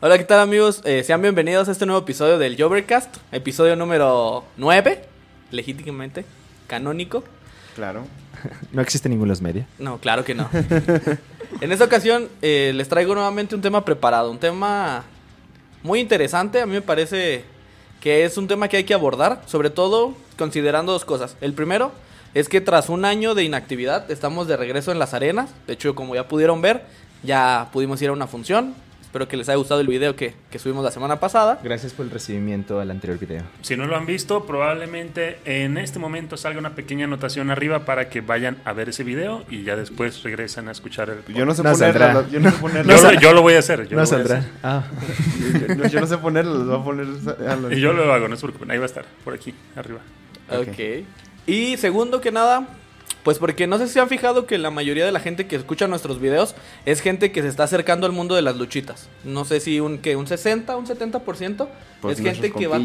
Hola, ¿qué tal amigos? Eh, sean bienvenidos a este nuevo episodio del Jovercast, episodio número 9, legítimamente, canónico. Claro. No existe ningún los media. No, claro que no. en esta ocasión eh, les traigo nuevamente un tema preparado, un tema muy interesante, a mí me parece que es un tema que hay que abordar, sobre todo considerando dos cosas. El primero es que tras un año de inactividad estamos de regreso en las arenas, de hecho como ya pudieron ver, ya pudimos ir a una función, Espero que les haya gustado el video que, que, subimos la semana pasada. Gracias por el recibimiento al anterior video. Si no lo han visto, probablemente en este momento salga una pequeña anotación arriba para que vayan a ver ese video y ya después regresen a escuchar el. Yo no sé No ponerlo. Yo no ponerlo. Yo, lo, yo lo voy a hacer. Yo no saldrá. hacer. Ah. yo, no- yo no sé ponerlo. Los voy a poner. a los- Y yo lo hago, no se preocupen. Ahí va a estar, por aquí, arriba. Ok. ok. Y segundo que nada, pues porque no sé si se han fijado que la mayoría de la gente que escucha nuestros videos es gente que se está acercando al mundo de las luchitas. No sé si un, que un 60, un 70%. Pues es gente que va,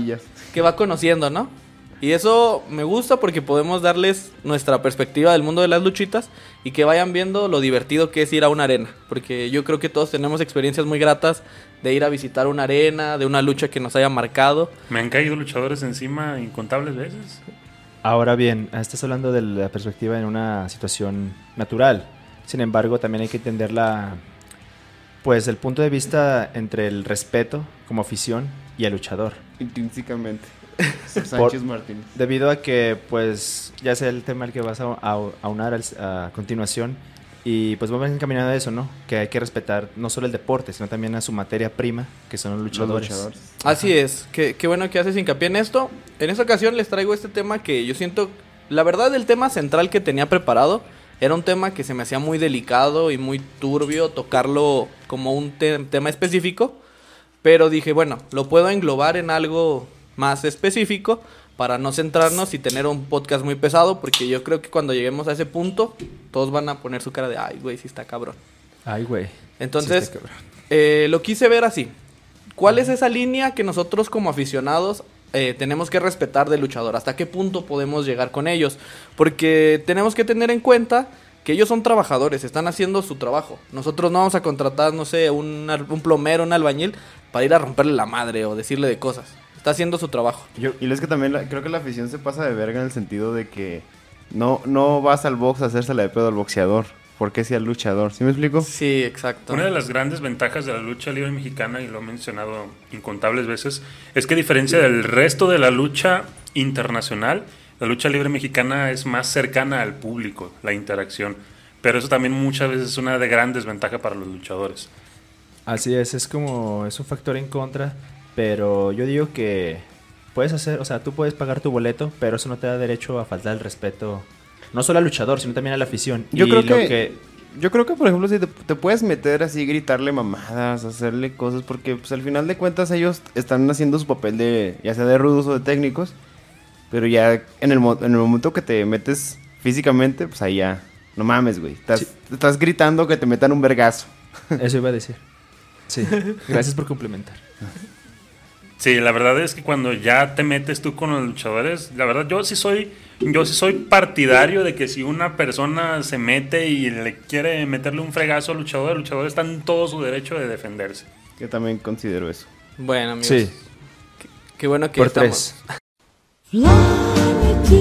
que va conociendo, ¿no? Y eso me gusta porque podemos darles nuestra perspectiva del mundo de las luchitas y que vayan viendo lo divertido que es ir a una arena. Porque yo creo que todos tenemos experiencias muy gratas de ir a visitar una arena, de una lucha que nos haya marcado. Me han caído luchadores encima incontables veces. Ahora bien, estás hablando de la perspectiva en una situación natural. Sin embargo, también hay que entender la, pues el punto de vista entre el respeto como afición y el luchador. Intrínsecamente. Sánchez Martínez. Debido a que, pues, ya sea el tema al que vas a, a- aunar al- a continuación, y pues vamos encaminado a eso, ¿no? Que hay que respetar no solo el deporte, sino también a su materia prima, que son los Los luchadores. luchadores. Así es, qué, qué bueno que haces hincapié en esto. En esta ocasión les traigo este tema que yo siento, la verdad el tema central que tenía preparado era un tema que se me hacía muy delicado y muy turbio tocarlo como un te- tema específico, pero dije, bueno, lo puedo englobar en algo más específico para no centrarnos y tener un podcast muy pesado, porque yo creo que cuando lleguemos a ese punto, todos van a poner su cara de, ay, güey, sí está cabrón. Ay, güey. Entonces, Sí, está cabrón. eh, lo quise ver así. ¿Cuál es esa línea que nosotros como aficionados eh, tenemos que respetar del luchador? ¿Hasta qué punto podemos llegar con ellos? Porque tenemos que tener en cuenta que ellos son trabajadores, están haciendo su trabajo. Nosotros no vamos a contratar, no sé, un plomero, un albañil, para ir a romperle la madre o decirle de cosas. Está haciendo su trabajo. Yo- y es que también la- creo que la afición se pasa de verga en el sentido de que no, no vas al box a hacérsela de pedo al boxeador. Porque si al luchador. ¿Sí me explico? Sí, exacto. Una de las grandes ventajas de la lucha libre mexicana, y lo he mencionado incontables veces, es que a diferencia del resto de la lucha internacional, la lucha libre mexicana es más cercana al público, la interacción. Pero eso también muchas veces es una de grandes ventajas para los luchadores. Así es, es como, es un factor en contra, pero yo digo que puedes hacer, o sea, tú puedes pagar tu boleto, pero eso no te da derecho a faltar el respeto, no solo al luchador, sino también a la afición. Yo Y creo lo que, Yo creo que, por ejemplo, si te, te puedes meter así, gritarle mamadas, hacerle cosas, porque pues al final de cuentas ellos están haciendo su papel de, ya sea de rudos o de técnicos, pero ya en el, en el momento que te metes físicamente, pues ahí ya, no mames, güey. Estás, Sí. estás gritando que te metan un vergazo. Eso iba a decir. Sí, gracias por complementar. Sí, la verdad es que cuando ya te metes tú con los luchadores, la verdad yo sí soy yo sí soy partidario de que si una persona se mete y le quiere meterle un fregazo al luchador, el luchador está en todo su derecho de defenderse. Yo también considero eso. Bueno, amigos. Sí, Qué, qué bueno que por estamos. tres.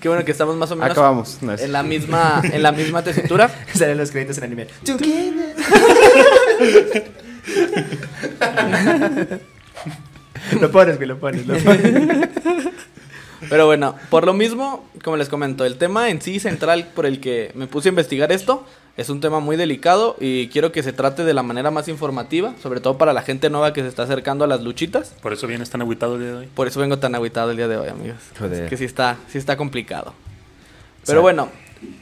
Qué bueno que estamos más o menos Acabamos. No, es- en la misma en la misma tesitura. Salen los créditos en anime. lo pones, güey, lo pones, lo pones. Pero bueno, por lo mismo, como les comento, el tema en sí central por el que me puse a investigar esto es un tema muy delicado y quiero que se trate de la manera más informativa, sobre todo para la gente nueva que se está acercando a las luchitas. Por eso vienes tan aguitado el día de hoy. Por eso vengo tan aguitado el día de hoy, amigos. Joder. Es que sí está, sí está complicado. Pero bueno,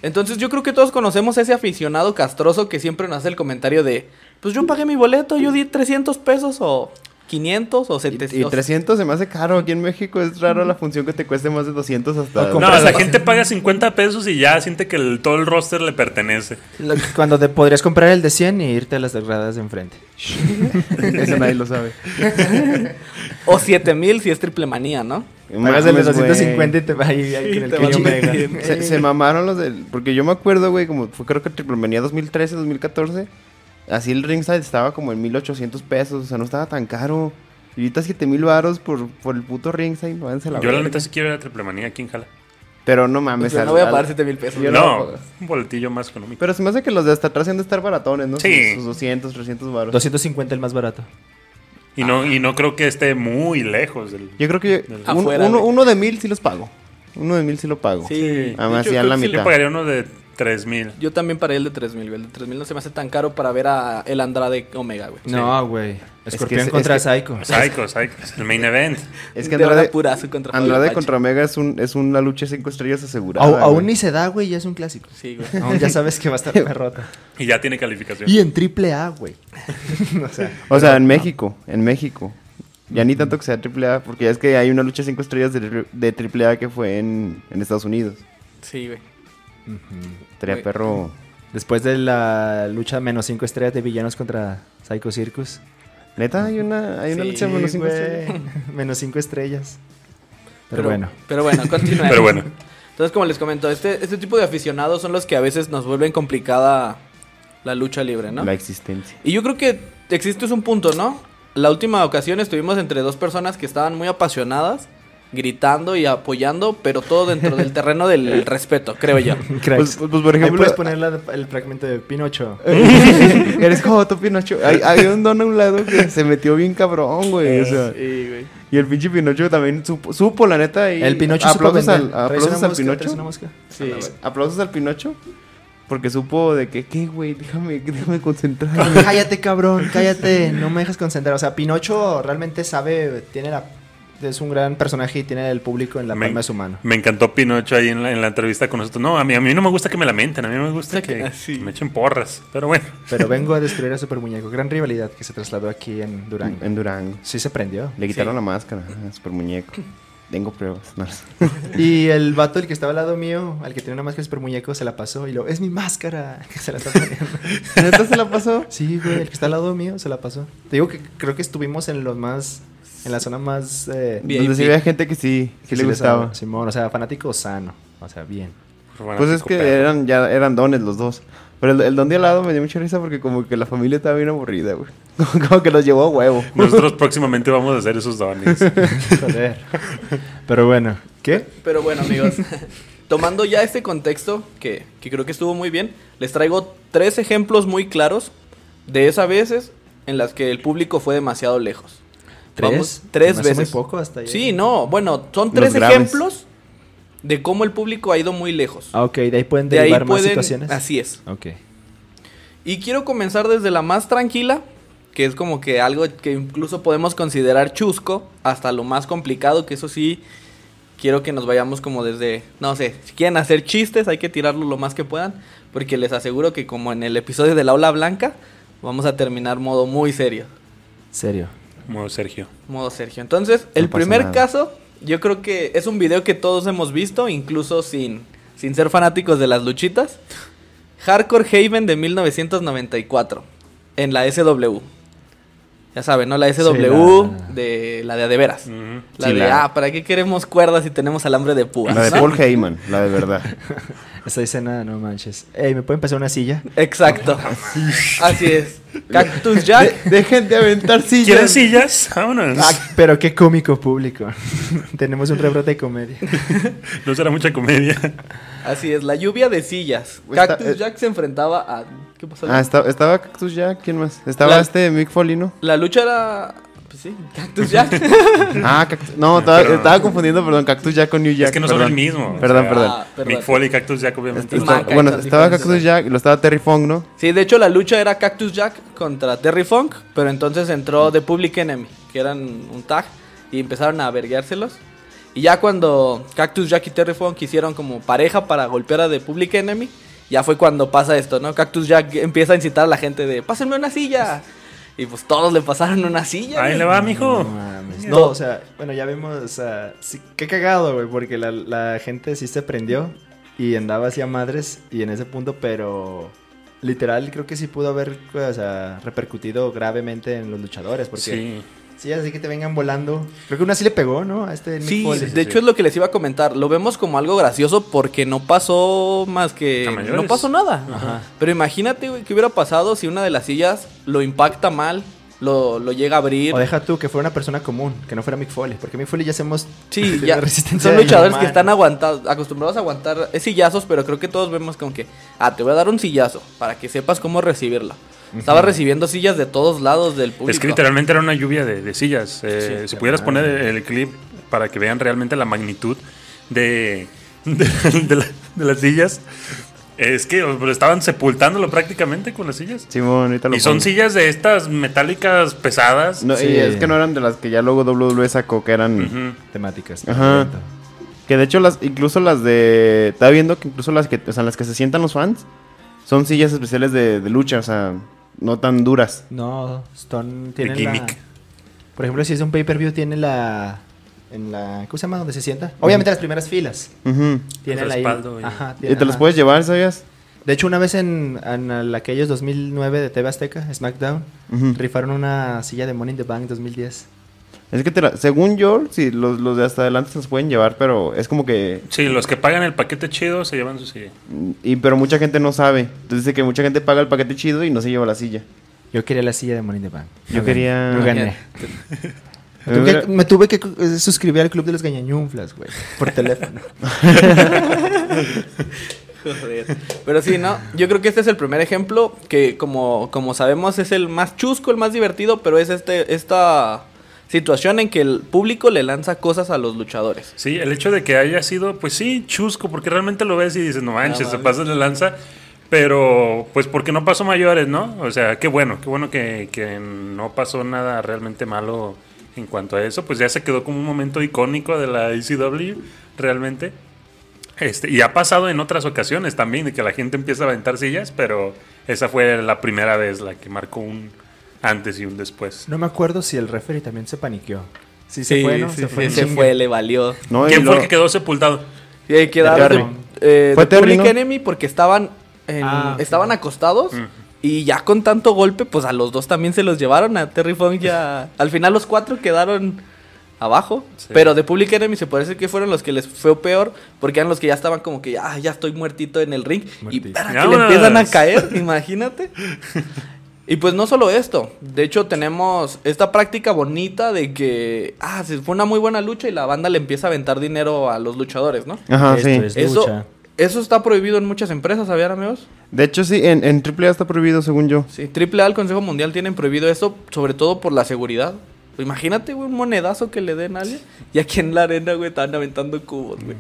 entonces yo creo que todos conocemos a ese aficionado castroso que siempre nos hace el comentario de, pues yo pagué mi boleto, yo di 300 pesos o 500 o Y, 700. y 300 se me hace caro. Aquí en México es raro la función que te cueste más de 200 hasta... No, la gente paga 50 pesos y ya siente que el- todo el roster le pertenece. Lo que- Cuando te podrías comprar el de 100 y irte a las gradas de enfrente. Eso nadie lo sabe. O 7000 si es triple manía, ¿no? El de güey. 250 y te va ahí, ahí Sí, con el metiendo. Se, se mamaron los del... Porque yo me acuerdo, güey, como fue creo que Triple Manía 2013, 2014. Así el ringside estaba como en 1800 pesos. O sea, no estaba tan caro. Y ahorita 7000 varos por, por el puto ringside. Váyanse a la Yo la neta sí quiero ir a Triple Manía aquí en Jala. Pero no mames. Al- no voy a pagar 7000 pesos. Yo no No, un boletillo más económico. Pero se me hace que los de hasta atrás han de estar baratones, ¿no? Sí. Sus, sus 200, 300 varos. 250 el más barato. Y no, y no creo que esté muy lejos del... Yo creo que Del- un- uno, de mil sí los pago. Uno de mil sí lo pago. Sí. Además, Yo ya la mitad. Yo pagaría uno de 3000. Yo también paré el de 3000, güey. El de 3000 no se me hace tan caro para ver a el Andrade Omega, güey. No, güey. que Escorpión es- contra es que- Psycho. Psycho, Psycho. Es el main event. Es que De Andrade, purazo contra Andrade contra Omega es, un, es una lucha cinco estrellas asegurada. Aún ni se da, güey, ya es un clásico. Sí, güey. Aún ya sabes que va a estar perrota. Y ya tiene calificación. Y en triple A, güey. o sea, O sea, en México, en México. Ya ni tanto que sea AAA, porque ya es que hay una lucha cinco estrellas de, de AAA que fue en, en Estados Unidos. Sí, güey. Estaría Güey. perro. después de la lucha menos 5 estrellas de villanos contra Psycho Circus. Neta, hay una, hay una Sí, lucha menos cinco güey. estrellas. menos 5 estrellas. Pero, bueno. Pero bueno, continuemos. Pero bueno. Entonces, como les comento, este, este tipo de aficionados son los que a veces nos vuelven complicada la lucha libre, ¿no? La existencia. Y yo creo que existe un punto, ¿no? La última ocasión estuvimos entre dos personas que estaban muy apasionadas, gritando y apoyando, pero todo dentro del terreno del respeto, creo yo. Pues, pues, pues, por ejemplo, puedes poner la- el fragmento de Pinocho. eres como tú, Pinocho. Hay, hay un don a un lado que se metió bien cabrón, güey. O sea, Sí, güey. y el pinche Pinocho también supo, supo, la neta. Y El Pinocho supo aplausos vender. al, ¿Traes una aplausos al? ¿Traes una Pinocho. mosca? Sí. Aplausos al Pinocho. Porque supo de que, ¿qué, güey? Déjame, déjame concentrar. cállate, cabrón, cállate. No me dejas concentrar. O sea, Pinocho realmente sabe, tiene la... Es un gran personaje y tiene el público en la Me- palma de su mano. Me encantó Pinocho ahí en la, en la entrevista con nosotros. No, a mí, a mí no me gusta que me lamenten, a mí me gusta que, Ah, sí. que me echen porras. Pero bueno, Pero vengo a destruir a Super Muñeco. Gran rivalidad que se trasladó aquí en Durango. En Durango. Sí se prendió. Le quitaron Sí. la máscara. ah, Super muñeco. Tengo pruebas. No. Y el vato, el que estaba al lado mío, al que tenía una máscara de super muñeco, se la pasó y lo, es mi máscara. Que se la está poniendo. ¿Neta se la pasó? Sí, güey, el que está al lado mío se la pasó. Te digo que creo que estuvimos en los más, en la zona más... Eh, Bien. Donde sí había gente que sí, que que le sí gustaba. Simón, o sea, fanático sano. O sea, bien. Pues es que eran, ya eran dones los dos. Pero el, el don de al lado me dio mucha risa porque como que la familia estaba bien aburrida, güey. Como, como que los llevó a huevo. Nosotros próximamente vamos a hacer esos dones. Joder. Pero bueno, ¿qué? Pero bueno, amigos, tomando ya este contexto, que, que creo que estuvo muy bien, les traigo tres ejemplos muy claros de esas veces en las que el público fue demasiado lejos. ¿Tres? Vamos, tres veces. muy poco hasta allá. Sí, no, bueno, son tres ejemplos de cómo el público ha ido muy lejos. Ah, ok, de ahí pueden de ahí derivar más pueden, situaciones. así es. Ok. Y quiero comenzar desde la más tranquila, que es como que algo que incluso podemos considerar chusco, hasta lo más complicado, que eso sí, quiero que nos vayamos como desde, no sé, si quieren hacer chistes, hay que tirarlo lo más que puedan, porque les aseguro que como en el episodio del aula blanca, vamos a terminar modo muy serio, Serio. Como Sergio. modo Sergio. Entonces, el primer nada. caso, yo creo que es un video que todos hemos visto, incluso sin, sin ser fanáticos de las luchitas. Hardcore Haven de 1994 en la SW. Ya saben, ¿no? La SW la- de la de a de veras. Ujú. La Sí, de, la- ah, ¿para qué queremos cuerdas si tenemos alambre de púas? La de ¿no? Paul Heyman, la de verdad. Esa escena, no manches. Ey, ¿me pueden pasar una silla? Exacto. Así es. Cactus Jack. De- dejen de aventar sillas. ¿Quieren sillas? Vámonos. Ah, pero qué cómico público. Tenemos un rebrote de comedia. No será mucha comedia. Así es, la lluvia de sillas. Está- Cactus eh, Jack se enfrentaba a. ¿Qué pasó? Ah, esta- estaba Cactus Jack, ¿quién más? Estaba La- este Mick Foley, ¿no? La lucha era. Pues sí, Cactus Jack. Ah, Cactus- no, estaba, Pero- estaba confundiendo, perdón, Cactus Jack con New Jack. es que no son el mismo. Perdón, O sea, perdón. Ah, perdón. Mick Foley y Cactus Jack, obviamente. Está- Mankind bueno, estaba. Cactus Jack y lo estaba Terry Fong, ¿no? Sí, de hecho la lucha era Cactus Jack contra Terry Funk, pero entonces entró The Public Enemy, que eran un tag, y empezaron a vergueárselos. Y ya cuando Cactus Jack y Terry Funk hicieron como pareja para golpear a The Public Enemy, ya fue cuando pasa esto, ¿no? Cactus Jack empieza a incitar a la gente de, pásenme una silla. Y pues todos le pasaron una silla. Ahí le va, mijo. No, mames. No, o sea, bueno, ya vimos, o sea, sí, qué cagado, güey, porque la, la gente sí se prendió y andaba hacia madres y en ese punto, pero literal creo que sí pudo haber, o sea, repercutido gravemente en los luchadores, porque sí, Sí. así que te vengan volando. Creo que una sí le pegó, ¿no? A este Mick Sí, Foley. de hecho es lo que les iba a comentar. Lo vemos como algo gracioso porque no pasó más que... No pasó nada. Ajá. Pero imagínate, güey, qué hubiera pasado si una de las sillas lo impacta mal, lo, lo llega a abrir. O deja tú que fuera una persona común, que no fuera Mick Foley, porque Mick Foley ya hacemos Sí, ya. resistencia Son luchadores que están aguantados, acostumbrados a aguantar eh, sillazos, pero creo que todos vemos como que, ah, te voy a dar un sillazo para que sepas cómo recibirlo. Estaba recibiendo sillas de todos lados del público. Es que literalmente era una lluvia de, de sillas. Eh, Sí, si pudieras poner el, clip para que vean realmente la magnitud de, de, de la- de las sillas, es que estaban sepultándolo prácticamente con las sillas. Simón, ahorita lo Y son pongo. sillas de estas metálicas pesadas. No, Sí. Y es que no eran de las que ya luego WWE sacó, que eran... Temáticas. Ajá. Que de hecho, las, incluso las de. Estaba viendo que incluso las que, o sea, las que se sientan los fans son sillas especiales de, de lucha, o sea, no tan duras. No, Stone tiene gimmick. la... Por ejemplo, si es un pay-per-view, tiene la... En la... ¿Cómo se llama? ¿Dónde se sienta? Obviamente las primeras filas. Ujú. Tiene El la respaldo y- Ajá, Y tiene- te los puedes llevar, ¿sabías? De hecho, una vez en, en el- aquellos 2009 de TV Azteca, SmackDown, rifaron una silla de Money in the Bank 2010. Es que te la- según yo, sí, los, los de hasta adelante se los pueden llevar, pero es como que. Sí, los que pagan el paquete chido se llevan su silla. Y, pero mucha gente no sabe. Entonces dice que mucha gente paga el paquete chido y no se lleva la silla. Yo quería la silla de Money in the Bank. Yo No quería- gané. No gané. Me Me tuve, hubiera- que, me tuve que eh, suscribir al club de los gañañunflas, güey. Por teléfono. Joder. Pero sí, ¿no? Yo creo que este es el primer ejemplo que como, como sabemos es el más chusco, el más divertido, pero es este esta situación en que el público le lanza cosas a los luchadores. Sí, el hecho de que haya sido, pues sí, chusco, porque realmente lo ves y dices, no manches, se pasa de lanza, pero pues porque no pasó mayores, ¿no? O sea, qué bueno, qué bueno que, que no pasó nada realmente malo en cuanto a eso, pues ya se quedó como un momento icónico de la ECW, realmente. Este, y ha pasado en otras ocasiones también, de que la gente empieza a aventar sillas, pero esa fue la primera vez la que marcó un antes y un después. No me acuerdo si el referee también se paniqueó. Sí, se Sí, fue, ¿no? sí, se sí, fue. se fue, le valió. No, ¿Quién fue lo- el que quedó sepultado? Y hay que dar Terry. de, eh, Fue Public. Enemy porque estaban en- Ah, estaban acostados Mm. y ya con tanto golpe, pues a los dos también se los llevaron a Terry Funk ya. Al final los cuatro quedaron abajo, Sí. pero de Public Enemy se parece que fueron los que les fue peor porque eran los que ya estaban como que ah, ya estoy muertito en el ring Muertito. y para que le empiezan a caer, imagínate. Y pues no solo esto, de hecho tenemos esta práctica bonita de que, ah, se fue una muy buena lucha y la banda le empieza a aventar dinero a los luchadores, ¿no? Ajá, Esto sí. es Eso, lucha. eso está prohibido en muchas empresas, ¿sabían amigos? De hecho, sí, en, en AAA está prohibido, según yo. Sí, AAA, el Consejo Mundial tienen prohibido esto, sobre todo por la seguridad. Pues imagínate, güey, un monedazo que le den a alguien. Y aquí en la arena, güey, están aventando cubos, güey.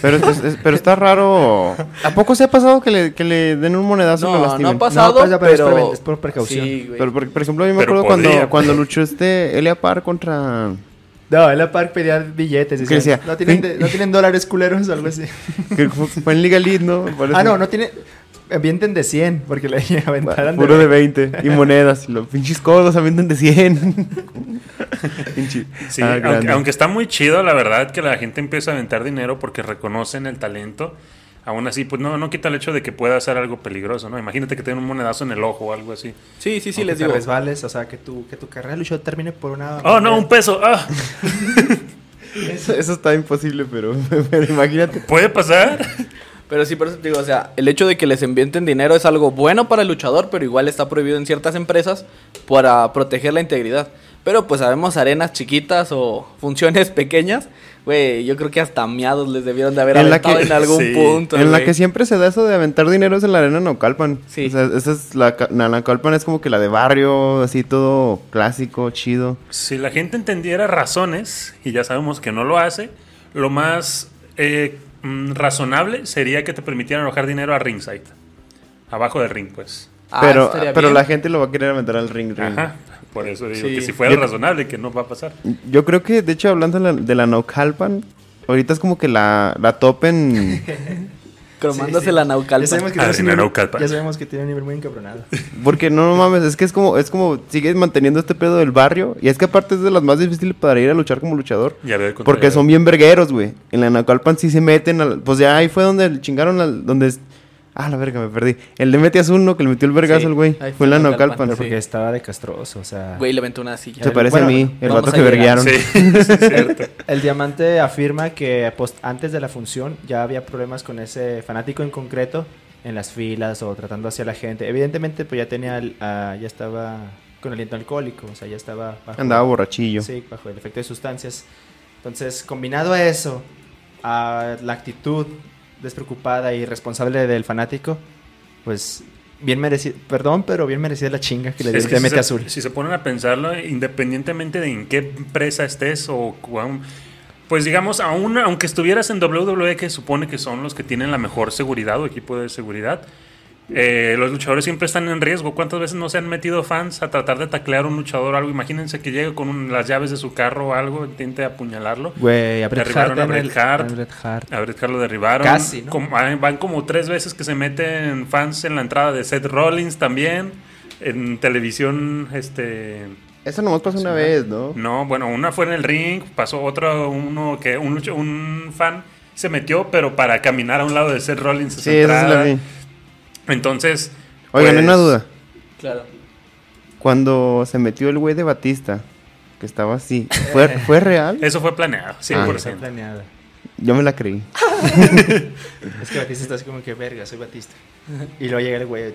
Pero, es- es- pero está raro. ¿A poco se ha pasado que le, que le den un monedazo y lo No, no lastimen? ha pasado, No, pues, pero es pero... preven- es por precaución. Sí, güey. Pero, por, por ejemplo, a mí me Pero acuerdo cuando, podría. cuando luchó este Elia Parr contra... No, el Park pedía billetes. ¿no, tienen ¿No tienen dólares culeros o algo así? Que fue, en Liga Elite, ¿no? Parece. ah, no, no tiene... Avienten de 100, porque le aventaran Puro de 20. Y monedas. Y los pinches codos avientan de 100. Pinche- Sí, Ah, aunque, está muy chido, la verdad, que la gente empieza a aventar dinero porque reconocen el talento. Aún así, pues no, no quita el hecho de que pueda hacer algo peligroso, ¿no? Imagínate que tenga un monedazo en el ojo o algo así. Sí, sí, sí, O les que te digo. resbales, o sea, que tu, que tu carrera de luchador termine por una... ¡Oh, no! ¡Un peso! ¡Ah! Eso, eso está imposible, pero, pero imagínate. ¿Puede pasar? Pero sí, por eso te digo, o sea, el hecho de que les envienten dinero es algo bueno para el luchador, pero igual está prohibido en ciertas empresas para proteger la integridad. Pero pues sabemos arenas chiquitas o funciones pequeñas, güey, yo creo que hasta miados les debieron de haber En aventado que- en algún sí, punto. en la que siempre se da eso de aventar dinero es en la arena Naucalpan. Sí. O sea, esa es la Naucalpan es como que la de barrio, así todo clásico, chido. Si la gente entendiera razones, y ya sabemos que no lo hace, lo más eh, mm, razonable sería que te permitieran arrojar dinero a ringside. Abajo del ring, pues. Ah, pero pero bien. la gente lo va a querer aventar al ring. ring. Ajá. Por eso digo Sí. que si fuera Yo- razonable, que no va a pasar. Yo creo que, de hecho, hablando de la, de la Naucalpan, ahorita es como que la, la top en, Cromándose Sí, sí. la Ya Naucalpan. sabemos, que tiene nivel, Naucalpan. ya sabemos que tiene un nivel muy encabronado. Porque no, no mames, es que es como, es como, sigues manteniendo este pedo del barrio. Y es que aparte es de las más difíciles para ir a luchar como luchador. Ya Porque son bien vergueros, güey. En la Naucalpan sí se meten. al- pues ya ahí fue donde le chingaron al. Donde. Ah, la verga, me perdí. El de Mete Azul, ¿no? Que le metió el vergazo Sí, al güey. Fue en la Naucalpan, pero Porque estaba de castroso, o sea... Güey, le aventó una silla. Se parece Bueno, a mí, el vato que verguearon. Sí, sí, es cierto. El diamante afirma que post- antes de la función ya había problemas con ese fanático en concreto en las filas o tratando hacia la gente. Evidentemente, pues ya tenía, el- ah, ya estaba con aliento alcohólico, o sea, ya estaba bajo, Andaba borrachillo. sí, bajo el efecto de sustancias. Entonces, combinado a eso, a la actitud despreocupada y responsable del fanático, pues bien merecido, perdón, pero bien merecida la chinga que le dio si azul. si se ponen a pensarlo, independientemente de en qué empresa estés o cuán- pues digamos, aún, aunque estuvieras en WWE, que supone que son los que tienen la mejor seguridad o equipo de seguridad, eh, los luchadores siempre están en riesgo. ¿Cuántas veces no se han metido fans a tratar de taclear a un luchador o algo? Imagínense que llegue con un- las llaves de su carro o algo, intente apuñalarlo. Güey, a Bret Derribaron Hart. a Bret el- Hart. a Bret Hart. A Bret Hart lo derribaron. Casi, ¿no? Como- ah, van como tres veces que se meten fans en la entrada de Seth Rollins también. En televisión, este... Eso nomás pasó una vez, ¿no? No, bueno, una fue en el ring, pasó otro, uno que un, fan se metió, pero para caminar a un lado de Seth Rollins. Sí, eso sí entrada. la vi. Entonces... Oigan, pues, una duda. Claro. Cuando se metió el güey de Batista, que estaba así, ¿fue, ¿fue real? Eso fue planeado, 100%. Está planeada. Yo me la creí. Es que Batista está así como que, verga, soy Batista. Y luego llega el güey.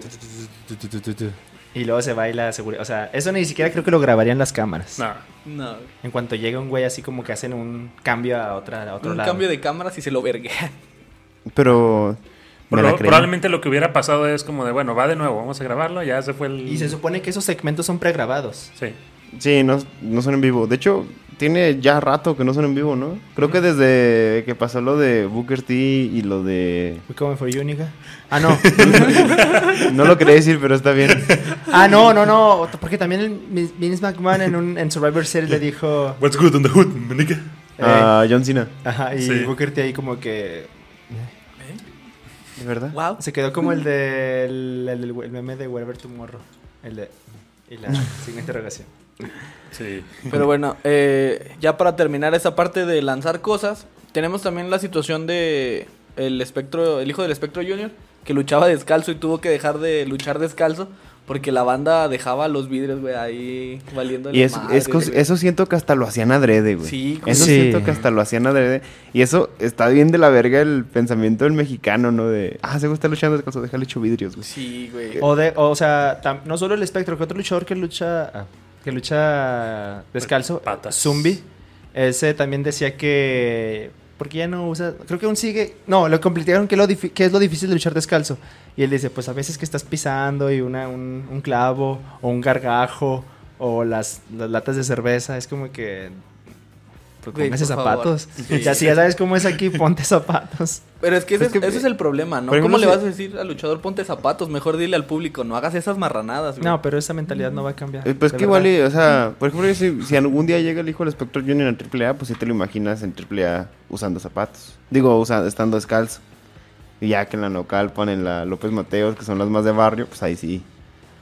Y luego se baila seguridad. O sea, eso ni siquiera creo que lo grabarían las cámaras. No. No. En cuanto llega un güey así como que hacen un cambio a, otra, a otro Un lado. cambio de cámaras y se lo verguea. Pero. Probablemente lo que hubiera pasado es como de, bueno, va de nuevo, vamos a grabarlo, ya se fue el... Y se supone que esos segmentos son pregrabados. Sí. Sí, no, no son en vivo. De hecho, tiene ya rato que no son en vivo, ¿no? Creo que desde que pasó lo de Booker T y lo de. For you, nigga. Ah, no. No lo quería decir, pero está bien. ah, no, no, no. Porque también el Vince McMahon en, un, en Survivor Series le dijo... What's good on the hood, manica? eh, A John Cena. Ajá, y Sí. Booker T ahí como que... ¿De verdad? Wow. Se quedó como el del el, el meme de Wherever Tomorrow. El de... Y la de interrogación. Sí. Pero bueno, eh, ya para terminar esa parte de lanzar cosas, tenemos también la situación de el espectro, el hijo del espectro junior, que luchaba descalzo y tuvo que dejar de luchar descalzo porque la banda dejaba los vidrios, güey, ahí valiendo Y es, es cos- eso siento que hasta lo hacían adrede, güey. Sí. Eso Sí. siento que hasta lo hacían adrede. Y eso está bien de la verga el pensamiento del mexicano, ¿no? De, ah, se gusta luchando descalzo, déjale hecho vidrios, güey. Sí, güey. O, de, o sea, tam- no solo el espectro, que otro luchador que lucha ah, que lucha descalzo, Patas. Zumbi, ese también decía que porque ya no usa, creo que aún sigue, no, lo complicaron que, lo que es lo difícil de luchar descalzo. Y él dice, pues a veces que estás pisando y una, un, un clavo o un gargajo o las, las latas de cerveza, es como que pues póngase zapatos. Sí. Ya si ya sabes cómo es aquí, ponte zapatos. Pero es que ese, Es que- ese es el problema, ¿no? ¿Cómo le si- vas a decir al luchador ponte zapatos? Mejor dile al público, no hagas esas marranadas, güey. No, pero esa mentalidad no va a cambiar. Eh, Pues que igual, o sea, por ejemplo, si, si algún día llega el hijo del Spectro Junior en AAA, pues sí te lo imaginas en AAA usando zapatos. Digo, usa- estando descalzo. Y ya que en la Nocalpan, en la López Mateos, que son las más de barrio, pues ahí sí.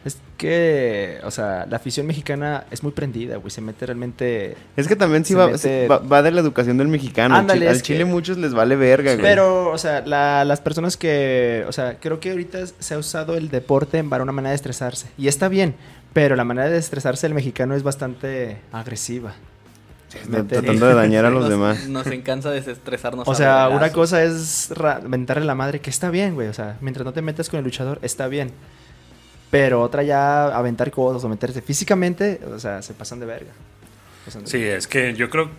Es que, o sea, la afición mexicana es muy prendida, güey. Se mete realmente. Es que también sí va, mete- va, va de la educación del mexicano. Ándale, al Chile, que- muchos les vale verga, güey. Pero, o sea, la- las personas que. O sea, creo que ahorita se ha usado el deporte para una manera de estresarse. Y está bien, pero la manera de estresarse del mexicano es bastante agresiva. Tratando de dañar a los nos, demás. Nos encanta desestresarnos. O sea, una cosa es mentarle la madre, que está bien, güey. O sea, mientras no te metas con el luchador, está bien. Pero otra ya aventar cosas o meterse físicamente, o sea, se pasan de verga. Se pasan de Sí, es que yo creo,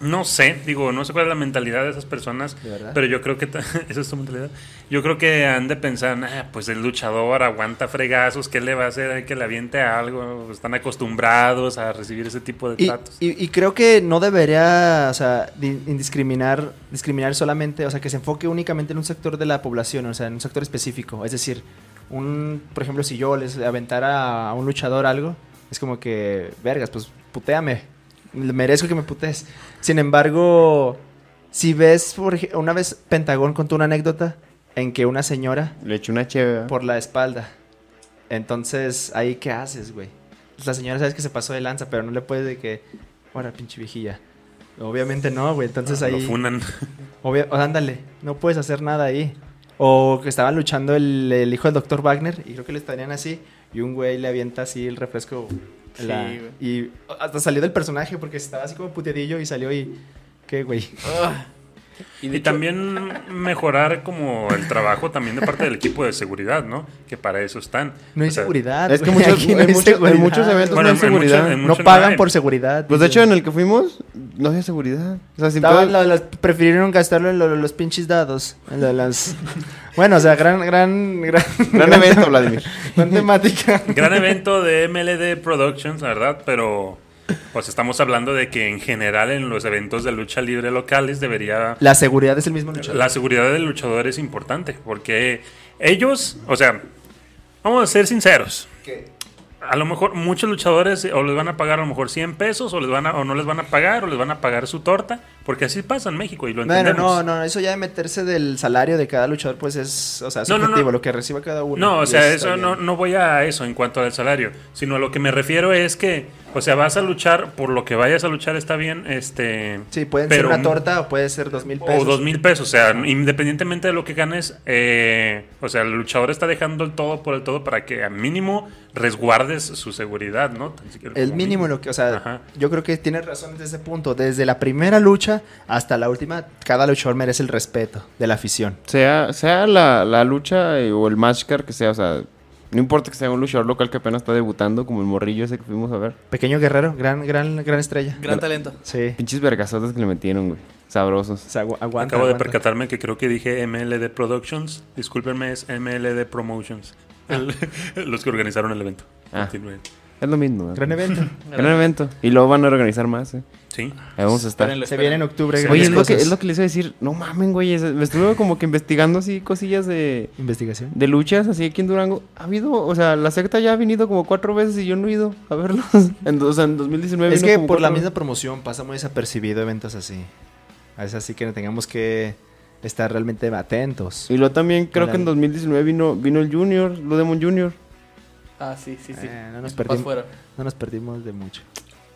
no sé, digo, no sé cuál es la mentalidad de esas personas, pero yo creo que, esa es tu mentalidad, yo creo que han de pensar, "Ah, pues el luchador aguanta fregazos, ¿qué le va a hacer? Hay que le aviente algo, están acostumbrados a recibir ese tipo de Y, tratos. y- y creo que no debería, o sea, di- indiscriminar, discriminar solamente, o sea, que se enfoque únicamente en un sector de la población, o sea, en un sector específico. Es decir, un, por ejemplo, si yo les aventara a un luchador algo, es como que, vergas, pues puteame, merezco que me putees. Sin embargo, si ves, por una vez Pentagón contó una anécdota en que una señora Le eché una chévere. por la espalda. Entonces, ahí qué haces, güey. La señora sabes que se pasó de lanza, pero no le puedes de que, ahora pinche viejilla. Obviamente no, güey. Entonces Lo ahí, funan. obvia- o ándale, no puedes hacer nada ahí. O que estaban luchando el, el hijo del doctor Wagner y creo que le estarían así y un güey le avienta así el refresco. La- Sí, güey. y hasta salió del personaje porque estaba así como puteadillo y salió y, ¿qué, güey? Y, de Y hecho- también mejorar como el trabajo también de parte del equipo de seguridad, ¿no? Que para eso están. No hay O sea, seguridad. Es que muchos- aquí no en hay muchos- en seguridad. muchos eventos Bueno, no hay seguridad. No pagan por seguridad. Pues de hecho, en el que fuimos, no había seguridad. O sea, sin Estaban pedo- lo- los- prefirieron gastarlo en lo- los pinches dados. En lo las... bueno, o sea, gran, gran, gran, Gran evento, Vladimir. gran temática. Gran evento de MLD Productions, la verdad, pero pues estamos hablando de que en general en los eventos de lucha libre locales debería La seguridad es el mismo luchador. la seguridad del luchador es importante porque ellos, o sea, vamos a ser sinceros. A lo mejor muchos luchadores o les van a pagar a lo mejor 100 pesos o les van a, o no les van a pagar o les van a pagar su torta, porque así pasa en México y lo Bueno, entendemos. no, no, eso ya de meterse del salario de cada luchador, pues es, o sea, No, no, subjetivo, no. lo que reciba cada uno. No, o sea, eso no, no voy a eso en cuanto al salario, sino a lo que me refiero es que, o sea, vas a luchar por lo que vayas a luchar está bien, este, Sí, pueden pero- ser una torta o puede ser dos mil pesos. o dos mil pesos, o sea, independientemente de lo que ganes, eh, o sea, el luchador está dejando el todo por el todo para que a mínimo resguardes su seguridad, ¿no? Tan El mínimo, lo que, o sea, Ajá. yo creo que tienes razón desde ese punto. Desde la primera lucha hasta la última, cada luchador merece el respeto de la afición. Sea, sea la, la lucha eh, o el match card que sea, o sea, no importa que sea un luchador local que apenas está debutando, como el morrillo ese que fuimos a ver. Pequeño guerrero, gran, gran, gran estrella. Gran talento. Sí. Pinches vergazotes que le metieron, güey. Sabrosos. O sea, agu- aguanta, Acabo de percatarme que creo que dije MLD Productions, discúlpenme, es MLD Promotions, El- los que organizaron el evento. Ah. Continúen. Es lo mismo. ¿eh? Gran evento. Gran evento. Y luego van a organizar más, ¿eh? Sí. Ahí vamos a estar. Espérenlo, Se viene en octubre. Sí. Oye, es lo, que, es lo que les iba a decir. No mamen, güey. Me estuve como que investigando así cosillas de, Investigación. de luchas así aquí en Durango. Ha habido, o sea, la secta ya ha venido como cuatro veces y yo no he ido a verlos. En, o sea, en 2019 Es vino que como por la misma promoción pasa muy desapercibido eventos así. Es así que tengamos que estar realmente atentos. Y luego también creo que en Órale. 2019 vino, vino el Junior, lo Demon Junior. Ah, sí, sí, sí. Eh, no, nos perdimos, fuera. no nos perdimos de mucho.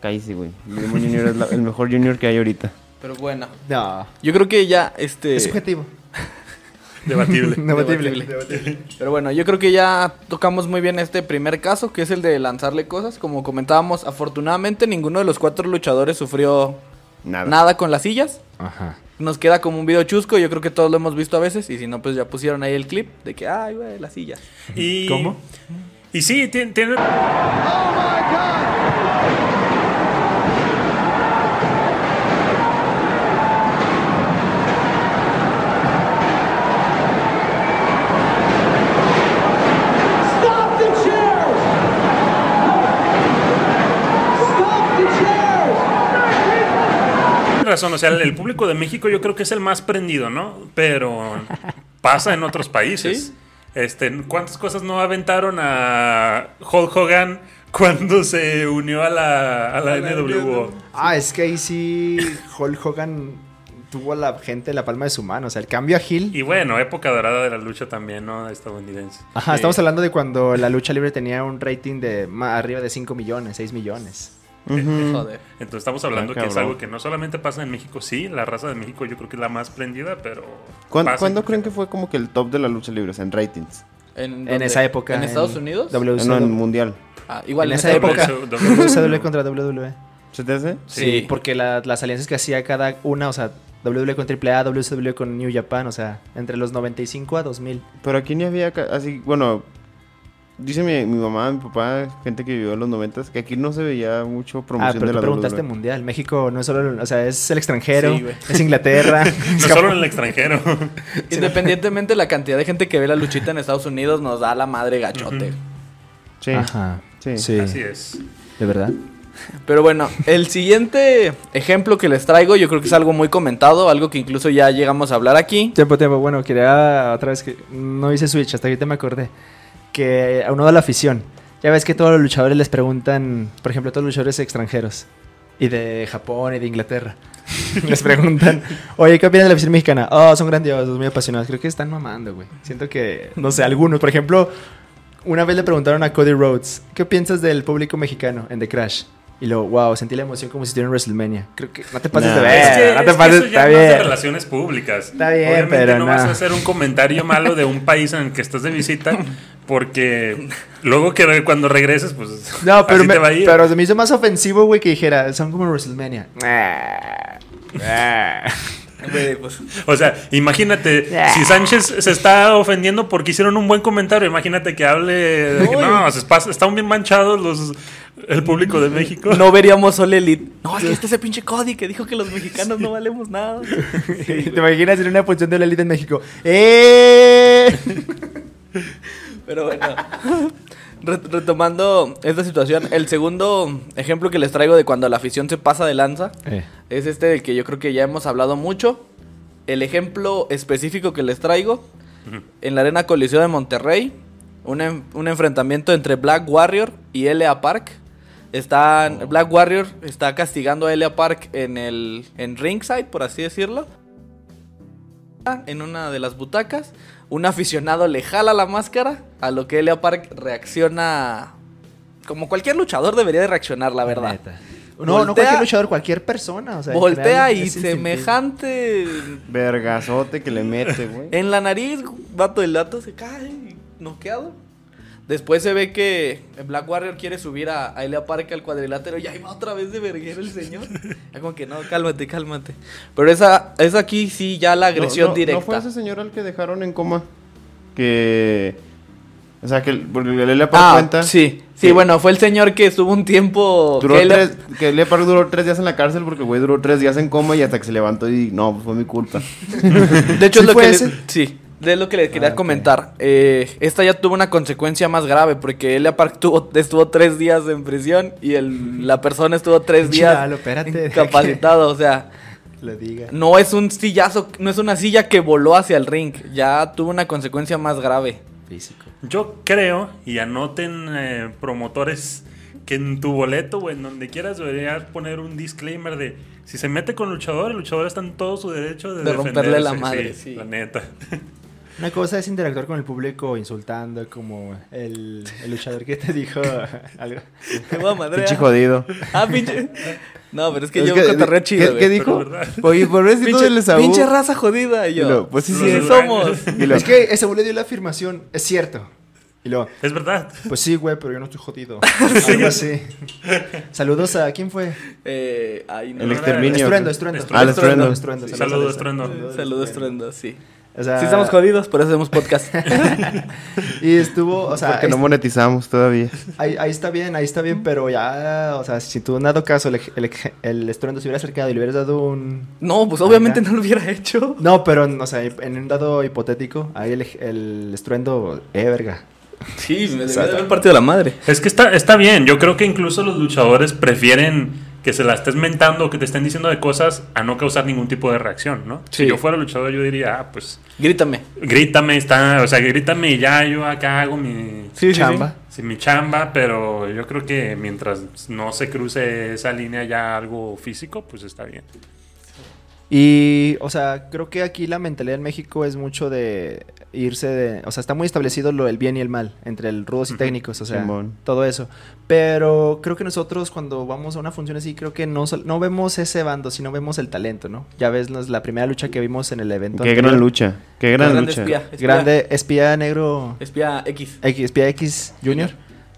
Cállese, güey. Demon Junior es la- el mejor Junior que hay ahorita. Pero bueno. No, Yo creo que ya, este... es subjetivo. Debatible. Debatible. Pero bueno, yo creo que ya tocamos muy bien este primer caso, que es el de lanzarle cosas. Como comentábamos, afortunadamente ninguno de los cuatro luchadores sufrió Nada. nada con las sillas. Ajá. Nos queda como un video chusco, yo creo que todos lo hemos visto a veces. Y si no, pues ya pusieron ahí el clip de que, ay, güey, las sillas. Y, ¿Cómo? Y sí, tiene... tiene- Stop the chairs! Stop the chairs! razón, o sea, el, el público de México yo creo que es el más prendido, ¿no? Pero pasa en otros países. ¿Sí? Este, ¿cuántas cosas no aventaron a Hulk Hogan cuando se unió a la, a la NWO? Ah, es que ahí sí Hulk Hogan tuvo a la gente en la palma de su mano. O sea, el cambio a Hill. Y bueno, época dorada de la lucha también, ¿no? Estadounidense. Ajá, Sí. estamos hablando de cuando la lucha libre tenía un rating de más arriba de 5 millones, 6 millones. Joder. Entonces estamos hablando Ah, que es algo que no solamente pasa en México, sí, la raza de México yo creo que es la más prendida, pero... ¿Cuándo, cuándo en- creen que fue como que el top de la lucha libre? O sea, en ratings. ¿En, esa época. ¿En Estados Unidos? Eh, no, en mundial. Ah, igual en en, esa época. época. WCW contra WWE. ¿Se te hace? Sí. Porque la- las alianzas que hacía cada una, o sea, WWE con AAA, WCW con New Japan, o sea, entre los 95 a 2000. Pero aquí ni había así, bueno, dice mi, mi mamá, mi papá, gente que vivió en los noventas, que aquí no se veía mucho Ah, promoción pero de tú la preguntaste WWE. mundial. México no es solo, o sea, es el extranjero, Sí, es Inglaterra. es No Japón. solo en el extranjero. Independientemente la cantidad de gente que ve la luchita en Estados Unidos nos da la madre gachote. Sí. Ajá. Sí. Sí. Así es. ¿De verdad? Pero bueno, el siguiente ejemplo que les traigo yo creo que es algo muy comentado, algo que incluso ya llegamos a hablar aquí. Tiempo, tiempo. Bueno, quería otra vez que no hice Switch, hasta ahorita me acordé. Que a uno de la afición. Ya ves que todos los luchadores les preguntan, por ejemplo, todos los luchadores extranjeros. Y de Japón y de Inglaterra. les preguntan, oye, ¿qué opinas de la afición mexicana? Oh, son grandiosos, muy apasionados. Creo que están mamando, güey. Siento que, no sé, algunos. Por ejemplo, una vez le preguntaron a Cody Rhodes, ¿qué piensas del público mexicano en The Crash? Y luego, wow, sentí la emoción como si estuviera en WrestleMania. Creo que no te pases de ver, Es que, no es te que pases, eso ya está es más de bien. relaciones públicas. Está bien, Obviamente pero no no. vas a hacer un comentario malo de un país en el que estás de visita porque luego que cuando regreses, pues No, pero, así me, te va a ir. pero se me hizo más ofensivo, güey, que dijera, son como WrestleMania. Pues, O sea, imagínate, si Sánchez se está ofendiendo porque hicieron un buen comentario, imagínate que hable de que, No, se están bien manchados los el público de México. no veríamos All Elite. No, es que este es el pinche Cody que dijo que los mexicanos no valemos nada. ¿Te imaginas en una función de la elite en México? ¡Eh! Pero bueno, retomando esta situación, el segundo ejemplo que les traigo de cuando la afición se pasa de lanza Eh, es este del que yo creo que ya hemos hablado mucho. El ejemplo específico que les traigo en la Arena Coliseo de Monterrey, un enfrentamiento entre Black Warrior y L.A. Park. Están, Black Warrior está castigando a L.A. Park en el en ringside, por así decirlo. En una de las butacas, un aficionado le jala la máscara, a lo que L.A. Park reacciona como cualquier luchador debería de reaccionar, la verdad. neta. No, no cualquier luchador, cualquier persona. O sea, en Voltea y semejante Vergazote que le mete, güey. en la nariz, vato, el vato se cae noqueado. Después se ve que Black Warrior quiere subir a, a Elia Park al cuadrilátero y ahí va otra vez de verguero el señor. Como que no, cálmate, cálmate. Pero esa, esa aquí sí ya la agresión No, no, directa. ¿No fue ese señor al que dejaron en coma? Que... O sea, que el- porque le le por ah, cuenta... sí. Sí, que bueno, fue el señor que estuvo un tiempo. Duró que Elia- tres, que Leopard duró tres días en la cárcel porque el güey duró tres días en coma y hasta que se levantó y no, pues fue mi culpa. De hecho, ¿Sí es lo fue que le- ese? sí, de lo que le quería Ah, comentar. Eh, esta ya tuvo una consecuencia más grave porque Elia Park tuvo, estuvo tres días en prisión y el, la persona estuvo tres días espérate, incapacitado. O sea, Lo diga. no es un sillazo, no es una silla que voló hacia el ring. Ya tuvo una consecuencia más grave. Físico. Yo creo, y anoten eh, promotores, que en tu boleto o en donde quieras deberías poner un disclaimer de si se mete con luchador, el luchador está en todo su derecho de, De romperle la madre, sí. La neta. Una cosa es interactuar con el público insultando, como el, el luchador que te dijo algo. Te voy a madrear. Pinche jodido. Ah, pinche. No, pero es que Es yo que- cotorreo chido, ¿Qué, güey. qué dijo? Oye, por ver si Pinche, del Esaú. pinche raza jodida. Y yo. Pues sí, sí, sí, somos. Y lo- Es que ese güey le dio la afirmación, es cierto. Y luego, Es verdad. pues sí, güey, pero yo no estoy jodido. Algo así. Saludos a, ¿quién fue? Eh, ay, no. El exterminio. Estruendo, estruendo. Estruendo. Ah, el estruendo. Estruendo, Saludos, Estruendo. Estruendo. Saludos, Estruendo, sí. O sea, Sí estamos jodidos, por eso hacemos podcast. Y estuvo, o sea, Porque no monetizamos todavía. ahí, ahí está bien, ahí está bien, pero ya, o sea, si tú en dado caso el, el, el estruendo se hubiera acercado y le hubieras dado un... No, pues obviamente no lo hubiera hecho. No, pero, o sea, en un dado hipotético, ahí el, el estruendo, eh, verga. Sí, me debía de haber partido la madre. Es que está, está bien. Yo creo que incluso los luchadores prefieren que se la estés mentando o que te estén diciendo de cosas a no causar ningún tipo de reacción, ¿no? Sí. Si yo fuera luchador, yo diría, ah, pues Grítame. grítame, está, o sea, grítame y ya yo acá hago mi, Sí, Chamba. sí, mi chamba, pero yo creo que mientras no se cruce esa línea ya algo físico, pues está bien. Y, o sea, creo que aquí la mentalidad en México es mucho de irse de... O sea, está muy establecido lo del bien y el mal entre el rudos y técnicos, o sea, Simón. todo eso. Pero creo que nosotros cuando vamos a una función así, creo que no, sol- no vemos ese bando, sino vemos el talento, ¿no? Ya ves nos- la primera lucha que vimos en el evento. Qué anterior. gran lucha. Qué gran Grande lucha. espía. espía. Grande espía negro Espía X. X, espía X Junior.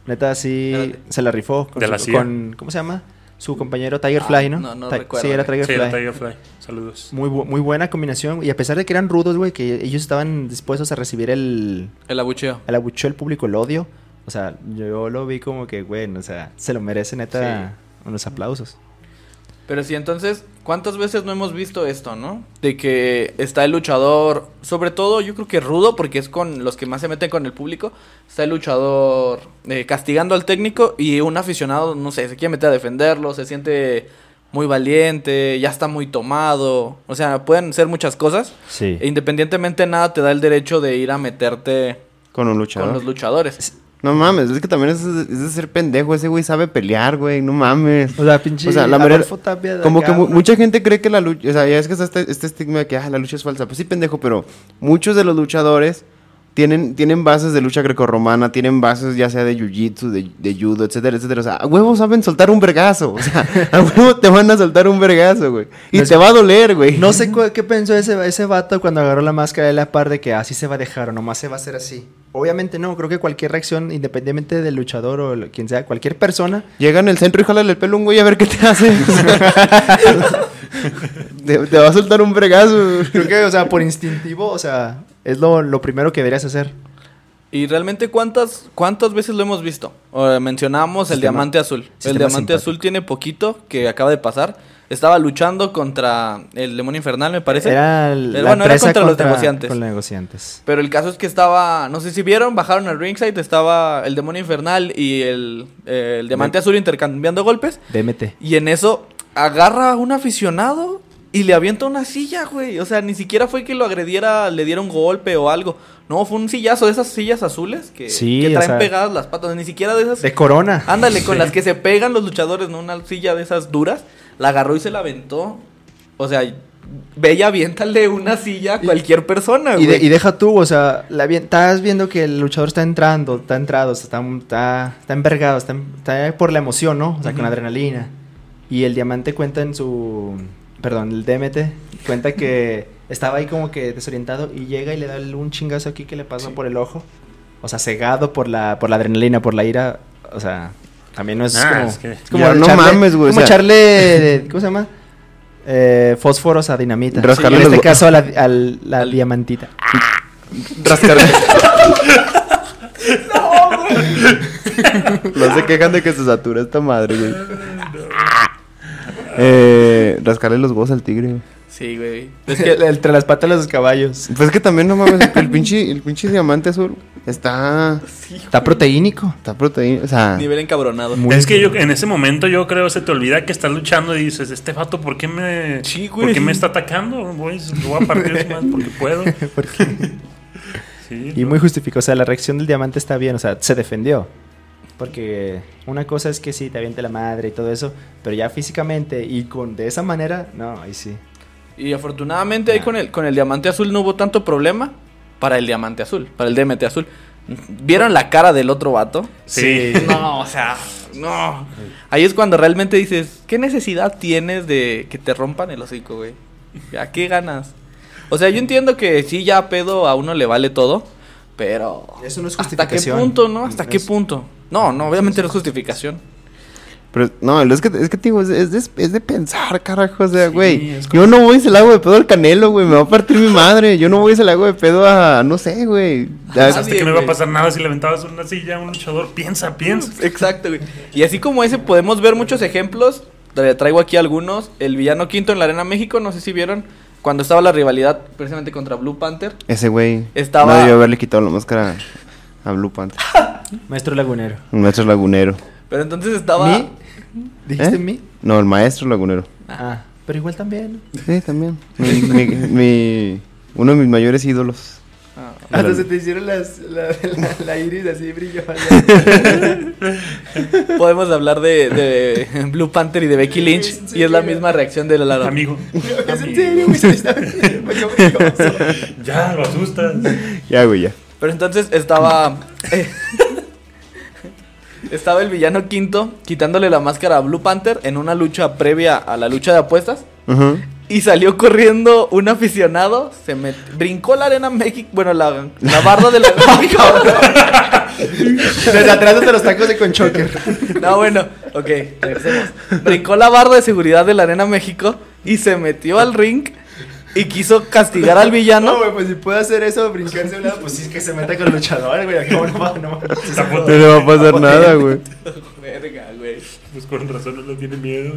Neta, sí Grande. se la rifó con, De la su- CIA. con- ¿cómo se llama? Su compañero Tiger Ah, Fly, ¿no? no, no Ti- recuerdo, Sí, era. Tiger Sí, Fly. el Tiger Fly. Saludos. Muy, bu- muy buena combinación. Y a pesar de que eran rudos, güey, que ellos estaban dispuestos a recibir el, El abucheo. el abucheo del público, el odio. O sea, yo lo vi como que, güey, o sea, se lo merece neta unos aplausos. Pero sí, entonces, ¿cuántas veces no hemos visto esto, no? De que está el luchador, sobre todo yo creo que rudo, porque es con los que más se meten con el público. Está el luchador eh, castigando al técnico y un aficionado, no sé, se quiere meter a defenderlo, se siente muy valiente, ya está muy tomado. O sea, pueden ser muchas cosas. Sí. E independientemente, nada te da el derecho de ir a meterte Con un con luchador. los luchadores. No mames, es que también es, es de ser pendejo. Ese güey sabe pelear, güey. No mames. O sea, pinche O sea, la manera- Como acá, que mu- mucha gente cree que la lucha, o sea, ya es que está este, este estigma de que ah, la lucha es falsa. Pues sí, pendejo, pero muchos de los luchadores tienen, tienen bases de lucha grecorromana, tienen bases ya sea de jiu-jitsu, de, de judo, etcétera, etcétera. O sea, a huevo saben soltar un vergazo. O sea, a huevo te van a soltar un vergazo, güey. Y No te va a doler, güey. No sé qué pensó ese, ese vato cuando agarró la máscara de la par de que así se va a dejar o nomás se va a hacer así. Obviamente no, creo que cualquier reacción, independientemente del luchador o lo- quien sea, cualquier persona, Llega en el centro y jálale el pelo a un güey a ver qué te hace. te, te va a soltar un vergazo. creo que, o sea, por instintivo, o sea, es lo, lo primero que deberías hacer. Y realmente, ¿cuántas, cuántas veces lo hemos visto? O, mencionamos el Sistema- diamante azul. El diamante simpático. azul tiene poquito que acaba de pasar. Estaba luchando contra el demonio infernal, me parece. Era el- Eh, la bueno, era contra los negociantes. Con los negociantes. Pero el caso es que estaba, no sé si vieron, bajaron al ringside, estaba el demonio infernal y el, eh, el diamante azul intercambiando golpes. DMT. Y en eso agarra a un aficionado y le avienta una silla, güey. O sea, ni siquiera fue que lo agrediera, le diera un golpe o algo. No, fue un sillazo de esas sillas azules que, Sí, que o traen sea- pegadas las patas. Ni siquiera de esas. De corona. Ándale, con las que se pegan los luchadores, ¿no? Una silla de esas duras. La agarró y se la aventó. O sea, ve y aviéntale una silla a cualquier persona, Y, güey. de- y deja tú, o sea, la estás viendo que el luchador está entrando, está entrado, o sea, está, está, está envergado, está, está por la emoción, ¿no? O sea, con adrenalina. Y el diamante cuenta en su. Perdón, el DMT cuenta que estaba ahí como que desorientado y llega y le da un chingazo aquí que le pasa por el ojo. O sea, cegado por la, por la adrenalina, por la ira. O sea, también no es Ah, como. es que- es como Ya, no mames, güey, o Como sea- echarle. ¿Cómo se llama? Eh, fósforos a dinamita. Rascarle en los este caso a la, diamantita. Rascarle. no se quejan de que se satura esta madre, güey. Eh, rascarle los huevos al tigre, güey. Sí, güey. Es que Entre las patas de los caballos. Pues es que también no mames, el pinche, el pinche diamante azul está. Está proteínico. Está proteína. O sea. nivel encabronado. es que yo en ese momento yo creo se te olvida que estás luchando y dices, este vato, ¿por qué me, Sí, güey. ¿por qué me está atacando? Voy, voy a partir madre porque puedo. Sí, Y ¿no? muy justificado. O sea, la reacción del diamante está bien. O sea, se defendió. Porque una cosa es que sí, te aviente la madre y todo eso. Pero ya físicamente y con de esa manera, no, ahí sí. Y afortunadamente ahí con el, con el diamante azul no hubo tanto problema para el diamante azul, para el DMT azul. ¿Vieron la cara del otro vato? Sí. No, o sea, no. Ahí es cuando realmente dices, ¿qué necesidad tienes de que te rompan el hocico, güey? ¿A qué ganas? O sea, yo entiendo que sí, ya a pedo a uno le vale todo, pero... Eso no es ¿Hasta qué justificación. punto, no? ¿Hasta qué Es- punto? No, no, obviamente no es justificación. Pero, no, es que, es que te digo, es, es de, es de pensar, carajo. O sea, güey. como- Yo no voy a el agua de pedo al canelo, güey. Me va a partir mi madre. Yo no voy a el agua de pedo a. No sé, güey. Pensaste que no iba a pasar nada si le aventabas una silla a un luchador. Piensa, piensa. Exacto, güey. Y así como ese, podemos ver muchos ejemplos. Tra- Traigo aquí algunos. El villano quinto en la Arena México, no sé si vieron. Cuando estaba la rivalidad precisamente contra Blue Panther. Ese güey. Estaba- No debió haberle quitado la máscara a Blue Panther. Maestro lagunero. Un maestro lagunero. Pero entonces estaba. ¿Mi? ¿Dijiste ¿Eh? mi? No, el maestro lagunero. Ah, pero igual también. Sí, también. Mi, mi- mi- uno de mis mayores ídolos. Ah, Hasta se te hicieron las, la, la, la iris así brillosa. podemos hablar de, de Blue Panther y de Becky Lynch. Sí, y es la misma reacción de la Amigo. es en serio, güey. Ya, lo asustas. Ya, güey, ya. Pero entonces estaba. eh, estaba el villano quinto quitándole la máscara a Blue Panther en una lucha previa a la lucha de apuestas. Y salió corriendo un aficionado, se met- brincó la arena México, bueno, la, la barda de la Desde atrás de los tacos de Conchoker. No, bueno, ok, regresemos. Brincó la barda de seguridad de la arena México y se metió al ring y quiso castigar al No, villano. güey, pues si puede hacer eso, brincarse a un lado, pues sí es que se meta con el luchador, güey. Acá no va, no va. No le va a pasar nada, güey. Verga, güey. Pues con razón no le tiene miedo.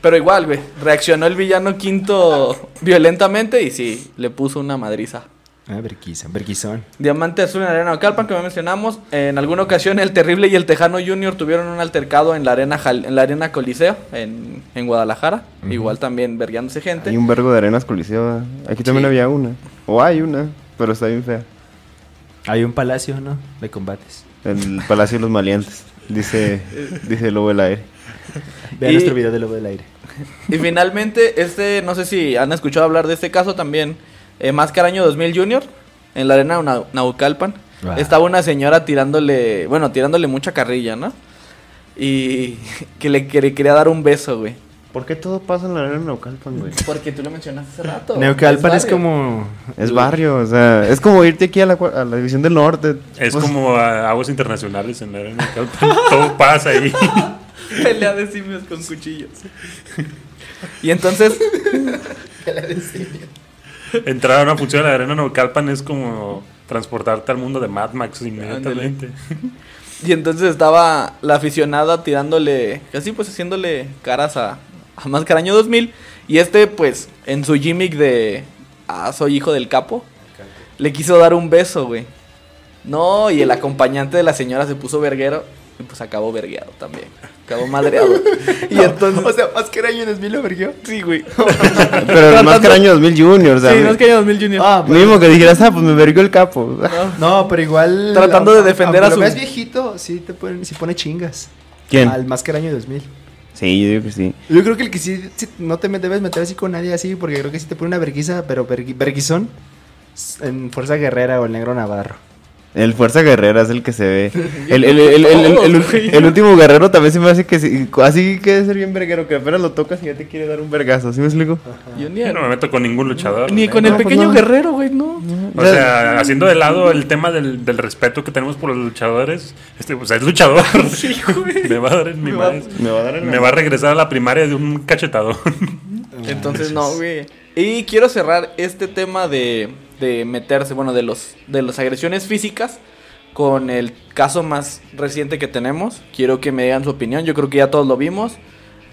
Pero igual, güey, reaccionó el villano quinto violentamente y sí, le puso una madriza. Ah, verquiza, verquizón. Diamante Azul en la Arena Calpan, que ya mencionamos. En alguna ocasión, el Terrible y el Tejano Junior tuvieron un altercado en la Arena, Jal- en la arena Coliseo, en, en Guadalajara. Igual también verguiándose gente. Hay un vergo de arenas coliseo. ¿verdad? Aquí también había una. O hay una, pero está bien fea. Hay un palacio, ¿no? De combates. El Palacio de los Maleantes. Dice, dice el lobo del aire. Vean Y- nuestro video de Lobo del Aire. Y finalmente, este, no sé si han escuchado hablar de este caso también. Eh, Máscara Año 2000 Junior, en la arena Nau- Naucalpan. Ah. Estaba una señora tirándole, bueno, tirándole mucha carrilla, ¿no? Y que le, que le quería dar un beso, güey. ¿Por qué todo pasa en la arena de Naucalpan, güey? Porque tú lo mencionaste hace rato. Neucalpan es, como... Es barrio, o sea, es como irte aquí a la, a la División del Norte. Es Pues, como a- aguas internacionales en la arena. de. Todo pasa ahí. Pelea de simios con cuchillos. Y entonces, Entrar a una función de la arena Naucalpan es como transportarte al mundo de Mad Max inmediatamente. y entonces estaba la aficionada tirándole, así pues haciéndole caras a, a Máscara Año 2000. Y este, pues, en su gimmick de, ah, soy hijo del capo, le quiso dar un beso, güey. No, y el acompañante de la señora se puso verguero y pues acabó vergueado también. Acabó madreado. y entonces... O sea, más que era año 2000 lo verguió. sí, güey. Pero más que el año 2000 Junior, o sea, sí, mi- Máscara Año 2000 Junior. Ah, pero- mínimo que dijeras, ah, pues me verguió el capo. No, pero igual... Tratando de defender a aunque su- lo ves viejito, sí te pone, sí pone chingas. ¿Quién? Al más que el año 2000. Sí, yo digo que sí. Yo creo que el que sí, sí no te me- debes meter así con nadie así, porque creo que sí te pone una verguiza, pero vergui- verguizón en Fuerza Guerrera o el Negro Navarro. El Fuerza Guerrera es el que se ve. El, el, el, el, el- el- Todos, güey. el último guerrero también se me hace que sí, así que debe ser bien verguero, que apenas lo tocas y ya te quiere dar un vergazo, ¿sí me explico? Yo ni, Yo no me meto con ningún luchador. ni con el No, pues pequeño no. guerrero, güey, no. O sea, haciendo de lado el tema del, del respeto que tenemos por los luchadores, este, pues es luchador. me va a dar en mi Me va- madre. Me va a dar en Me va a regresar a la primaria de un cachetadón. Entonces no, güey. Y quiero cerrar este tema de, de meterse, bueno, de los de las agresiones físicas con el caso más reciente que tenemos. Quiero que me digan su opinión. Yo creo que ya todos lo vimos.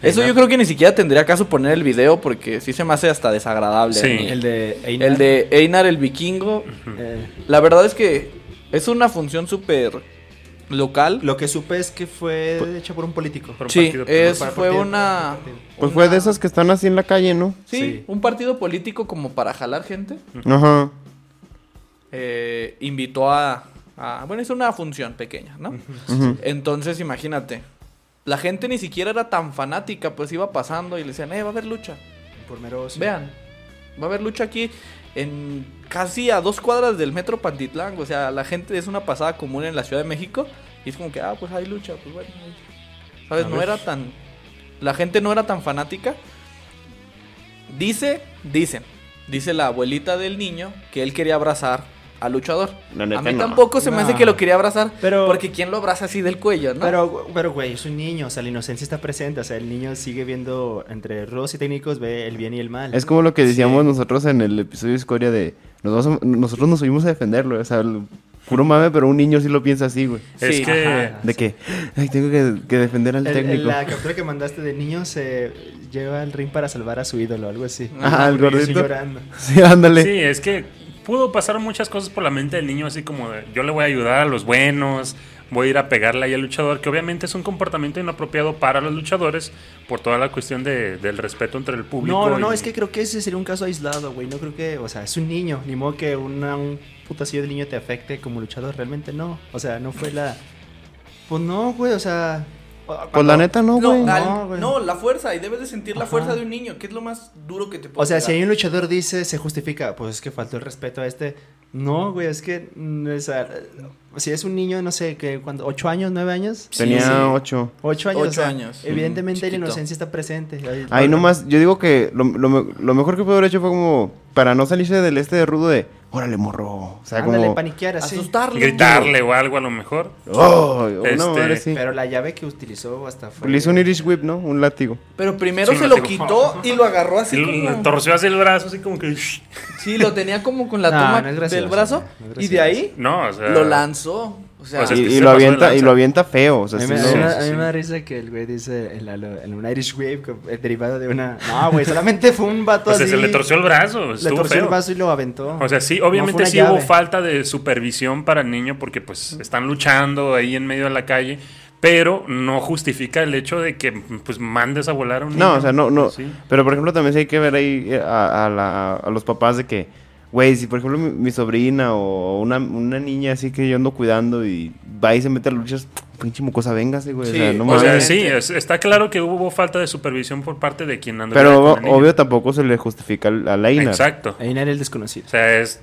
Eso yo creo que ni siquiera tendría caso poner el video porque sí se me hace hasta desagradable. Sí. El de Einar. El de Einar el vikingo. Eh, La verdad es que es una función súper local. lo que supe es que fue hecho por un político. Por un Sí, partido, es, para fue partido, una... Pues fue de esas que están así en la calle, ¿no? Sí, Sí. un partido político como para jalar gente. Ajá. eh, invitó a, a- Bueno, es una función pequeña, ¿no? Entonces, imagínate. La gente ni siquiera era tan fanática, pues iba pasando y le decían, eh, va a haber lucha. Por mero ocio. Vean, va a haber lucha aquí en casi a dos cuadras del metro Pantitlán. O sea, la gente es una pasada común en la Ciudad de México. Y es como que, ah, pues hay lucha, pues bueno. ¿Sabes? A No ver. era tan. La gente no era tan fanática. Dice, dicen, dice la abuelita del niño que él quería abrazar al luchador. Neta, a mí no. tampoco se me hace No. que lo quería abrazar. Pero- Porque ¿quién lo abraza así del cuello, no? Pero, pero, güey, es un niño, o sea, la inocencia está presente, o sea, el niño sigue viendo entre rudos y técnicos, ve el bien y el mal. Es como lo que decíamos nosotros en el episodio de Escoria de nos vamos a- nosotros nos subimos a defenderlo, o sea, el puro mame, pero un niño sí lo piensa así, güey. Es Sí. que Ajá. De que, ay, tengo que, que defender al El- técnico. la captura que mandaste de niño se lleva al ring para salvar a su ídolo, algo así. Ajá, el gordito. llorando. Sí, ándale. Sí, es que pudo pasar muchas cosas por la mente del niño, así como de, yo le voy a ayudar a los buenos, voy a ir a pegarle ahí al luchador, que obviamente es un comportamiento inapropiado para los luchadores por toda la cuestión de- del respeto entre el público. No, no, no, es que creo que ese sería un caso aislado, güey. No creo que, o sea, es un niño, ni modo que una, un putacillo de niño te afecte como luchador, realmente no. O sea, no fue la. Pues no, güey, o sea. Pues la neta no, güey. No, la fuerza, y debes de sentir la Ajá. fuerza de un niño, que es lo más duro que te puede O sea, si hay un luchador dice, se justifica, pues es que faltó el respeto a este. No, güey, es que. mm, o sea, si es un niño, no sé, que cuando. ¿Ocho años, nueve años? Tenía sí. ocho. Ocho años. Ocho o sea, años. Evidentemente la inocencia está presente. Ahí- Ahí nomás, yo digo que lo, lo mejor que pudo haber hecho fue como, para no salirse del este de rudo de, órale, morro. O sea, Ándale, como, paniquear así. Asustarlo. gritarle o algo a lo mejor. oh, una Este. Pero la llave que utilizó hasta fue. Le hizo un Irish Whip, ¿no? Un látigo. Pero primero Sí, se lo quitó y lo agarró así Y le como... torció así el brazo, así como que... Sí, lo tenía como con la No, toma no gracioso, del brazo. no y de ahí No, o sea... lo lanzó. O sea, O sea, y, lo avienta, y lo avienta feo. O sea, A mí, me, lo- a mí me- sí, a mí sí. me da risa que el güey dice el, el- un Irish Wave derivado de una. No, güey, solamente fue un vato O sea, así. se le torció el brazo, Le torció feo. el vaso y lo aventó. O sea, sí, No obviamente una sí hubo falta de supervisión para el niño porque pues están luchando ahí en medio de la calle, pero no justifica el hecho de que pues mandes a volar a un niño. No, o sea, no, no. Sí. Pero por ejemplo, también sí hay que ver ahí eh, a, a la- a los papás de que, güey, si por ejemplo mi, mi sobrina o una, una niña así que yo ando cuidando y va y se mete a luchas, pinche mocosa, véngase, güey. Sí, o sea, no O sea, sí, es- está claro que hubo falta de supervisión por parte de quien andaba Pero obvio tampoco se le justifica a Leinar. Exacto. Era el desconocido. O sea, es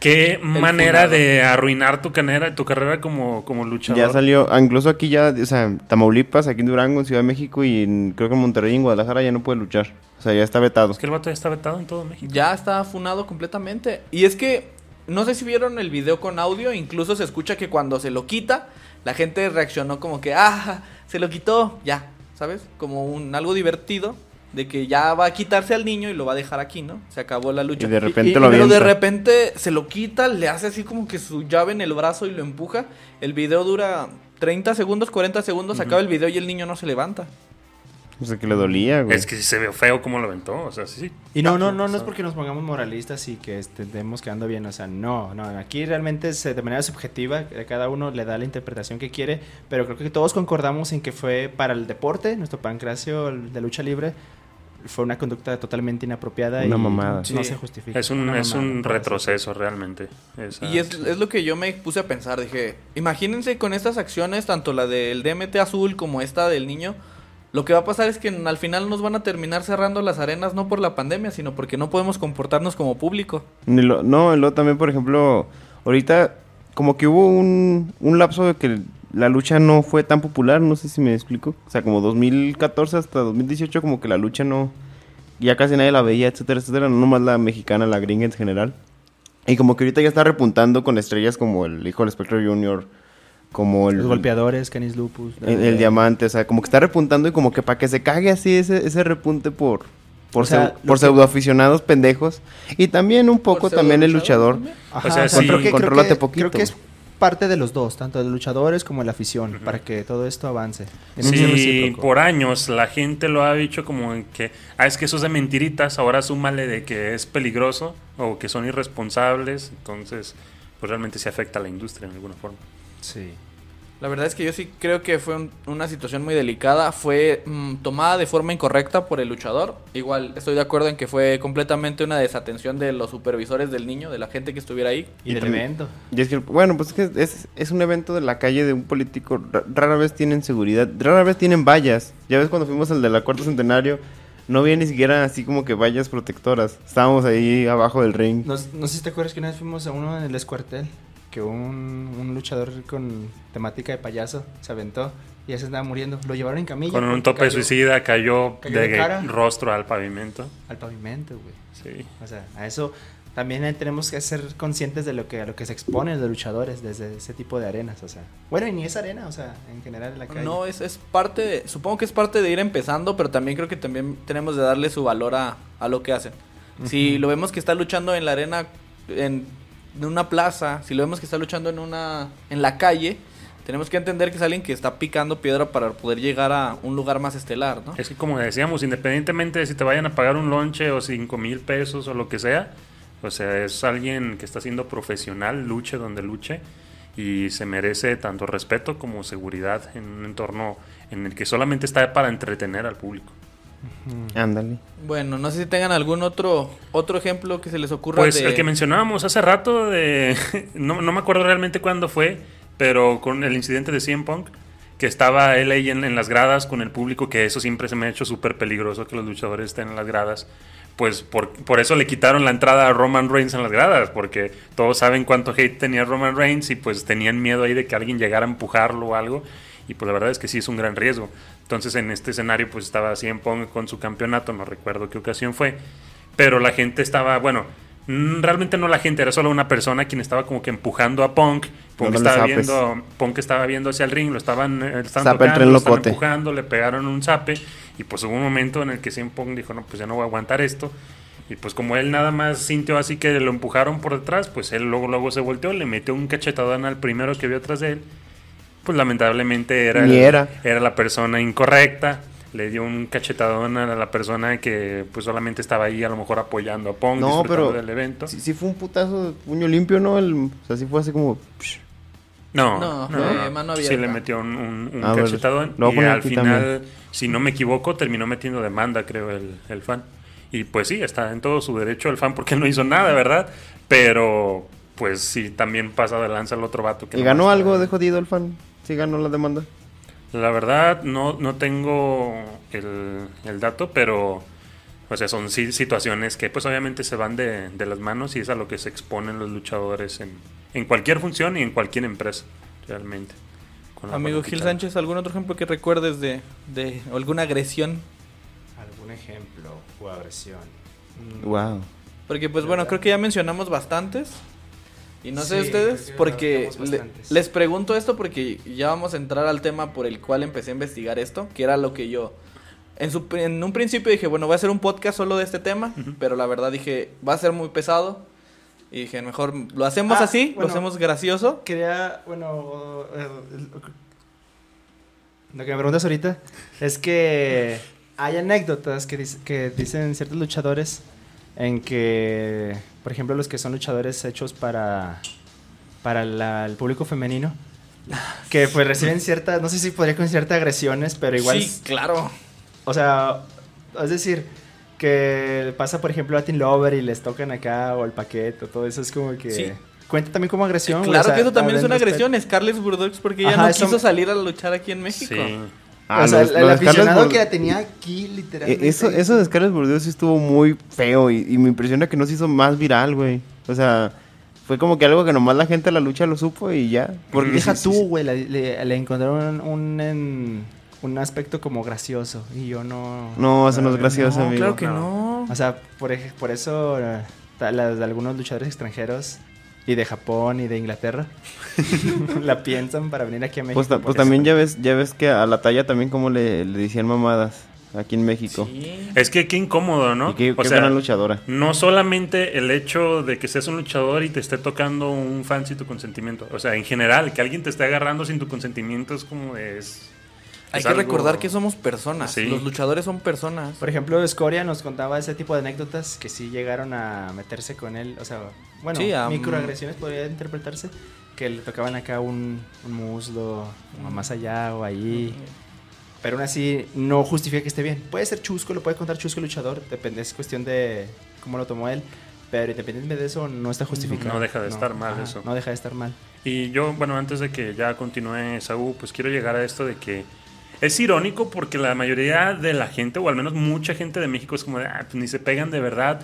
qué manera funado. de arruinar tu carrera, tu carrera como, como luchador. Ya salió, incluso aquí ya, o sea, Tamaulipas, aquí en Durango, en Ciudad de México y en- creo que en Monterrey en Guadalajara ya no puede luchar. O sea, ya está vetado. Es que el vato ya está vetado en todo México. Ya está funado completamente. Y es que, no sé si vieron el video con audio, incluso se escucha que cuando se lo quita, la gente reaccionó como que, ah, se lo quitó, ya, ¿sabes? Como un algo divertido. De que ya va a quitarse al niño y lo va a dejar aquí, ¿no? Se acabó la lucha. Y de repente Y- lo Pero de repente se lo quita, le hace así como que su llave en el brazo y lo empuja. El video dura 30 segundos, 40 segundos, acaba el video y el niño no se levanta. O sea, que le dolía, güey. Es que sí se ve feo como lo aventó. O sea, sí. Y no, no, no, no es porque nos pongamos moralistas y que estemos quedando bien, o sea, no, no, aquí realmente es eh, de manera subjetiva, eh, cada uno le da la interpretación que quiere, pero creo que todos concordamos en que fue para el deporte, nuestro pancracio de lucha libre, fue una conducta totalmente inapropiada Una y mamada. no Sí. se justifica. Es un, es un retroceso realmente. Esa- Y es, es lo que yo me puse a pensar, dije, imagínense con estas acciones, tanto la del DMT azul como esta del niño, lo que va a pasar es que al final nos van a terminar cerrando las arenas no por la pandemia, sino porque no podemos comportarnos como público. Ni lo- no, luego también, por ejemplo, ahorita como que hubo un, un lapso de que la lucha no fue tan popular, no sé si me explico. O sea, como 2014 hasta 2018 como que la lucha no... Ya casi nadie la veía, etcétera, etcétera. No nomás la mexicana, la gringa en general. Y como que ahorita ya está repuntando con estrellas como el hijo del Spectre Junior, como el... Los golpeadores, Canis Lupus. el, el diamante, o sea, como que está repuntando y como que para que se cague así ese, ese repunte por... Por, O sea, pseu- lo por que- pseudoaficionados pendejos. Y también un poco también el luchador. también. Ajá, O sea, creo que, creo contrólate que- poquito. creo que es parte de los dos, tanto de los luchadores como de la afición, para que todo esto avance. Sí, por años la gente lo ha dicho como que, ah, es que eso es de mentiritas, ahora súmale de que es peligroso o que son irresponsables, entonces, pues realmente se afecta a la industria en alguna forma. Sí. La verdad es que yo sí creo que fue un- una situación muy delicada, fue mm, tomada de forma incorrecta por el luchador. Igual estoy de acuerdo en que fue completamente una desatención de los supervisores del niño, de la gente que estuviera ahí. Y, Y del evento. Y es que, bueno, pues es que es, es un evento de la calle de un político. ra- Rara vez tienen seguridad, rara vez tienen vallas. Ya ves cuando fuimos al de la cuarto centenario, no había ni siquiera así como que vallas protectoras. Estábamos ahí abajo del ring. No, no sé si te acuerdas que una vez fuimos a uno en el escuartel, que un, un luchador con temática de payaso se aventó y ya se estaba muriendo. Lo llevaron en camilla. Con un tope cayó suicida cayó, cayó de de cara. rostro al pavimento. Al pavimento, güey. Sí. O sea, a eso también tenemos que ser conscientes de lo que a lo que se exponen los luchadores desde ese tipo de arenas, o sea. Bueno, y ni es arena, o sea, en general en la calle. No, es, es parte, de- supongo que es parte de ir empezando, pero también creo que también tenemos de darle su valor a, a lo que hacen. Si lo vemos que está luchando en la arena, en, en una plaza, si lo vemos que está luchando en una, en la calle, tenemos que entender que es alguien que está picando piedra para poder llegar a un lugar más estelar, ¿no? Es que como decíamos, independientemente de si te vayan a pagar un lonche o cinco mil pesos o lo que sea, o sea, es alguien que está siendo profesional, luche donde luche y se merece tanto respeto como seguridad en un entorno en el que solamente está para entretener al público. Ándale. Bueno, no sé si tengan algún otro otro ejemplo que se les ocurra Pues de... el que mencionábamos hace rato de no, no me acuerdo realmente cuándo fue, pero con el incidente de CM Punk que estaba él ahí en, en las gradas con el público, que eso siempre se me ha hecho súper peligroso que los luchadores estén en las gradas. Pues por, por eso le quitaron la entrada a Roman Reigns en las gradas, porque todos saben cuánto hate tenía Roman Reigns y pues tenían miedo ahí de que alguien llegara a empujarlo o algo. Y pues la verdad es que sí es un gran riesgo. Entonces en este escenario pues estaba CM Punk con su campeonato, no recuerdo qué ocasión fue. Pero la gente estaba, bueno, mm, realmente no la gente, era solo una persona quien estaba como que empujando a Punk. Punk estaba viendo, Punk estaba viendo hacia el ring, lo estaban, eh, estaban tocando, lo estaban empujando, le pegaron un zape y pues hubo un momento en el que CM Punk dijo, no, pues ya no voy a aguantar esto. Y pues como él nada más sintió así que lo empujaron por detrás, pues él luego, luego se volteó, le metió un cachetadón al primero que vio atrás de él. Pues lamentablemente era, Ni el- era. era la persona incorrecta. Le dio un cachetadón a la persona que pues solamente estaba ahí a lo mejor apoyando a Pong, No, disfrutando pero del evento. sí, sí fue un putazo de puño limpio, ¿no? El, o sea, sí fue así como... psh. No, No, no, no. mano Sí le metió un, un- un A ver, cachetadón. y al final, también. si no me equivoco, terminó metiendo demanda, creo, el, el fan. Y pues sí, está en todo su derecho el fan porque no hizo nada, ¿verdad? Pero pues sí, también pasa de lanza el otro vato. Que ¿Y ganó algo de jodido el fan? ¿Sí ganó la demanda? La verdad, no, no tengo el, el dato, pero, o sea, son sí situaciones que pues obviamente se van de, de las manos y es a lo que se exponen los luchadores en, en cualquier función y en cualquier empresa, realmente. Amigo. Gil Sánchez, ¿algún otro ejemplo que recuerdes de, de alguna agresión? ¿Algún ejemplo o agresión? Mm, Wow. Porque pues bueno, creo que ya mencionamos bastantes. Y no sé Sí, ustedes, creo que porque le- les pregunto esto porque ya vamos a entrar al tema por el cual empecé a investigar esto, que era lo que yo... En, su, en un principio dije, bueno, voy a hacer un podcast solo de este tema, pero la verdad dije, va a ser muy pesado. Y dije, mejor lo hacemos Ah, así, bueno. lo hacemos gracioso. Quería, bueno, eh, lo que me preguntas ahorita es que hay anécdotas que, dic- que dicen ciertos luchadores en que, por ejemplo, los que son luchadores hechos para, para la- el público femenino, que pues reciben ciertas, no sé si podría con ciertas agresiones, pero igual, Sí, claro. o sea, es decir, que pasa, por ejemplo, a Teen Lover y les tocan acá o el paquete o todo eso, es como que... Sí. Cuenta también como agresión. Claro o sea, que eso también es una agresión. Scarlett Burdox porque ella Ajá, no eso- quiso salir a luchar aquí en México. Sí. Ah, o sea, lo de- el, aficionado que la tenía aquí, literalmente. Eh, Eso, eso de Scarlett Bordeaux sí estuvo muy feo y, y me impresiona que no se hizo más viral, güey. O sea, fue como que algo que nomás la gente de la lucha lo supo y ya. Porque Deja sí- tú, sí- güey, le, le- le encontraron un, en- un aspecto como gracioso y yo no... No, eso no es gracioso, No, amigo. claro que No. no. O sea, por, por eso eh, las de algunos luchadores extranjeros y de Japón y de Inglaterra la piensan para venir aquí a México. Pues, ta- pues también ya ves, ya ves que a la talla también como le, le decían mamadas aquí en México. Sí. Es que qué incómodo, ¿no? Y qué, o qué sea, gran luchadora. no solamente el hecho de que seas un luchador y te esté tocando un fan sin tu consentimiento. O sea, en general, que alguien te esté agarrando sin tu consentimiento es como de... Es, Hay es que algo- recordar que somos personas. Sí. Los luchadores son personas. Por ejemplo, Scoria nos contaba ese tipo de anécdotas que sí llegaron a meterse con él. O sea, bueno, Sí, microagresiones podría interpretarse. Que le tocaban acá un, un muslo, o más allá o ahí. Pero aún así, no justifica que esté bien. Puede ser chusco, lo puede contar chusco el luchador. Depende, es cuestión de cómo lo tomó él. Pero independientemente de eso, no está justificado. No deja de estar mal eso. No deja de estar mal. Y yo, bueno, antes de que ya continúe Saúl, pues quiero llegar a esto de que es irónico porque la mayoría de la gente, o al menos mucha gente de México, es como de, ah, pues ni se pegan de verdad.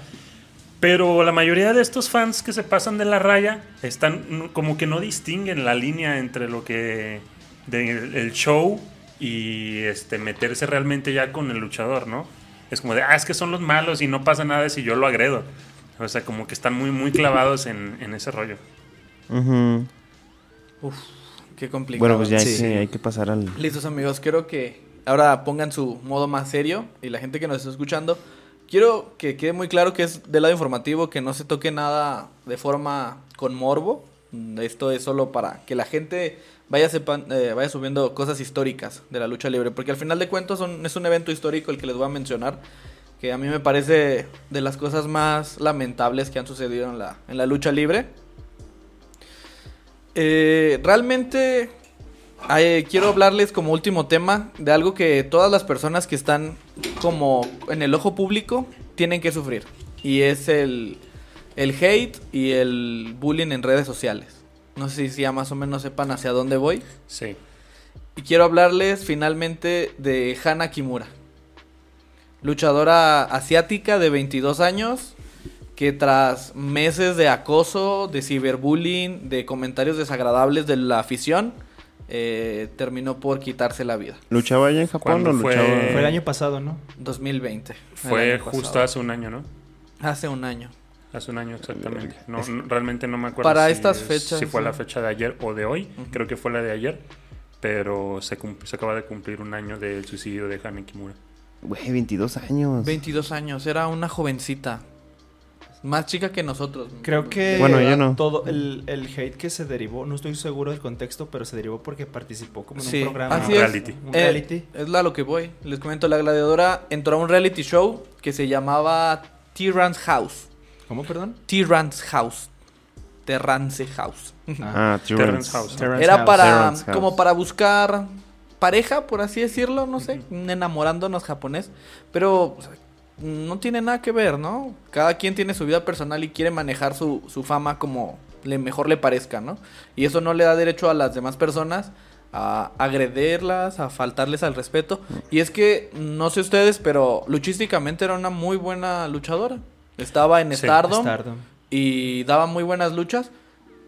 Pero la mayoría de estos fans que se pasan de la raya están no- como que no distinguen la línea entre lo que del el show y este meterse realmente ya con el luchador, ¿no? Es como de, ah, es que son los malos y no pasa nada si yo lo agredo. O sea, como que están muy, muy clavados en, en ese rollo. Uf, qué complicado. Bueno, pues ya hay, Sí. que, hay que pasar al... Listos amigos, quiero que ahora pongan su modo más serio y la gente que nos está escuchando, quiero que quede muy claro que es del lado informativo, que no se toque nada de forma con morbo. Mm, Esto es solo para que la gente vaya, sepan, eh, vaya subiendo cosas históricas de la lucha libre, porque al final de cuentas son- es un evento histórico el que les voy a mencionar, que a mí me parece de las cosas más lamentables que han sucedido en la, en la lucha libre. Eh, realmente eh, quiero hablarles como último tema de algo que todas las personas que están como en el ojo público tienen que sufrir. Y es el, el hate y el bullying en redes sociales. No sé si ya más o menos sepan hacia dónde voy. Sí. Y quiero hablarles finalmente de Hana Kimura. Luchadora asiática de 22 años que tras meses de acoso, de ciberbullying, de comentarios desagradables de la afición, eh, terminó por quitarse la vida. ¿Luchaba allá en Japón ¿Cuándo o fue? luchaba...? Fue el año pasado, ¿no? 2020. el Fue justo pasado. hace un año, ¿no? Hace un año. Hace un año exactamente. No, no- realmente no me acuerdo Para si, estas es- fechas, si fue sí. la fecha de ayer o de hoy. Creo que fue la de ayer. Pero se, se acaba de cumplir un año del suicidio de Hane Kimura. Güey, 22 años. 22 años, era una jovencita. Más chica que nosotros. Creo que Bueno, yo no. todo el, el hate que se derivó, no estoy seguro del contexto, pero se derivó porque participó como en Sí, un programa. así Un es. reality. Un Eh, reality. es la lo que voy. Les comento, la gladiadora entró a un reality show que se llamaba Tyrant's House. ¿Cómo, perdón? Tyrant's House. Terrance House. Ah, Terrence Terrence. House. Terrence Era House. para House. como para buscar pareja, por así decirlo, no sé, enamorándonos japonés, pero o sea, no tiene nada que ver, ¿no? Cada quien tiene su vida personal y quiere manejar su, su fama como le mejor le parezca, ¿no? Y eso no le da derecho a las demás personas a agredirlas, a faltarles al respeto. Y es que, no sé ustedes, pero luchísticamente era una muy buena luchadora. Estaba en Sí, Stardom, Stardom. y daba muy buenas luchas.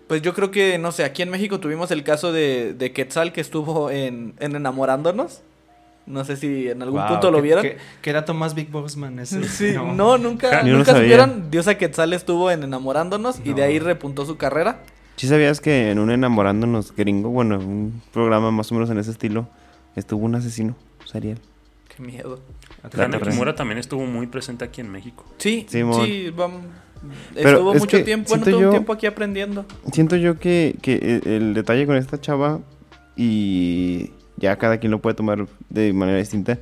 Pues yo creo que, no sé, aquí en México tuvimos el caso de, de Quetzal que estuvo en, en Enamorándonos. No sé si en algún Wow, punto lo vieron. Qué, qué dato más Big Bossman ese. Sí, no, nunca, nunca sabía. supieron. Diosa Quetzal estuvo en Enamorándonos y de No. ahí repuntó su carrera. ¿Sí sabías que en un enamorándonos gringo, bueno, un programa más o menos en ese estilo, estuvo un asesino serial? Qué miedo. Hana. Kimura también estuvo muy presente aquí en México. Sí, Simón. sí, vamos. Pero Estuvo es mucho tiempo, bueno, todo un tiempo aquí aprendiendo. Siento yo que, que el, el detalle con esta chava, y ya cada quien lo puede tomar de manera distinta,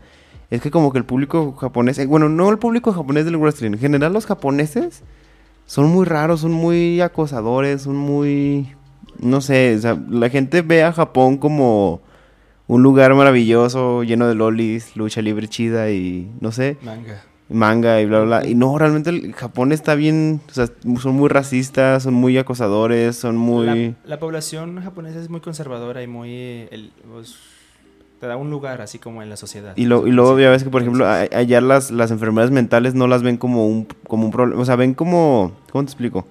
es que como que el público japonés, eh, bueno, no el público japonés del wrestling, en general los japoneses son muy raros, son muy acosadores, son muy, no sé, o sea, la gente ve a Japón como un lugar maravilloso, lleno de lolis, lucha libre chida y no sé, Manga. manga y bla, bla, bla. Y no, realmente el Japón está bien, o sea, son muy racistas, son muy acosadores, son muy... La, la población japonesa es muy conservadora y muy... el- pues, te da un lugar así como en la sociedad. Y, lo, y luego ya ves que, por ejemplo, a- allá las, las enfermedades mentales no las ven como un, como un problema, o sea, ven como... ¿Cómo te explico?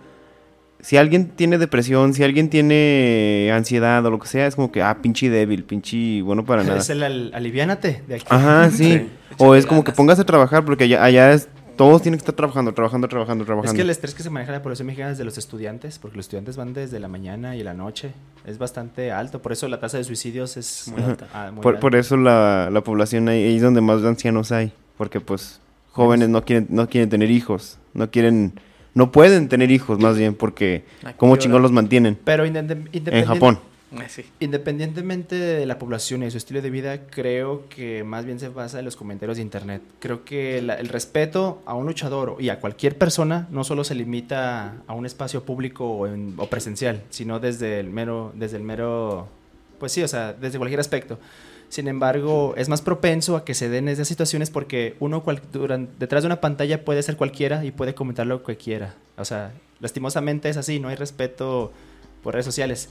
Si alguien tiene depresión, si alguien tiene ansiedad o lo que sea, es como que, ah, pinche débil, pinche bueno para nada. Es el al- aliviánate de aquí. Ajá, sí. Sí. O es como que póngase a trabajar porque allá, allá es... Todos tienen que estar trabajando, trabajando, trabajando, Es trabajando. que el estrés que se maneja en la población mexicana es de los estudiantes, porque los estudiantes van desde la mañana y la noche. Es bastante alto, por eso la tasa de suicidios es Muy alta. ah, muy Por, alta. por eso la, la población ahí, ahí es donde más ancianos hay. Porque pues jóvenes no quieren, no quieren tener hijos. No quieren, no pueden tener hijos más bien porque ¿A qué cómo chingón los mantienen Pero independ- en Japón. Eh, sí. Independientemente de la población y de su estilo de vida, creo que más bien se basa en los comentarios de internet. Creo que la- el respeto a un luchador y a cualquier persona no solo se limita a un espacio público o, en- o presencial, sino desde el mero, desde el mero, pues sí, o sea, desde cualquier aspecto. Sin embargo, es más propenso a que se den esas situaciones porque uno cual- duran- detrás de una pantalla puede ser cualquiera y puede comentar lo que quiera. O sea, lastimosamente es así, no hay respeto por redes sociales.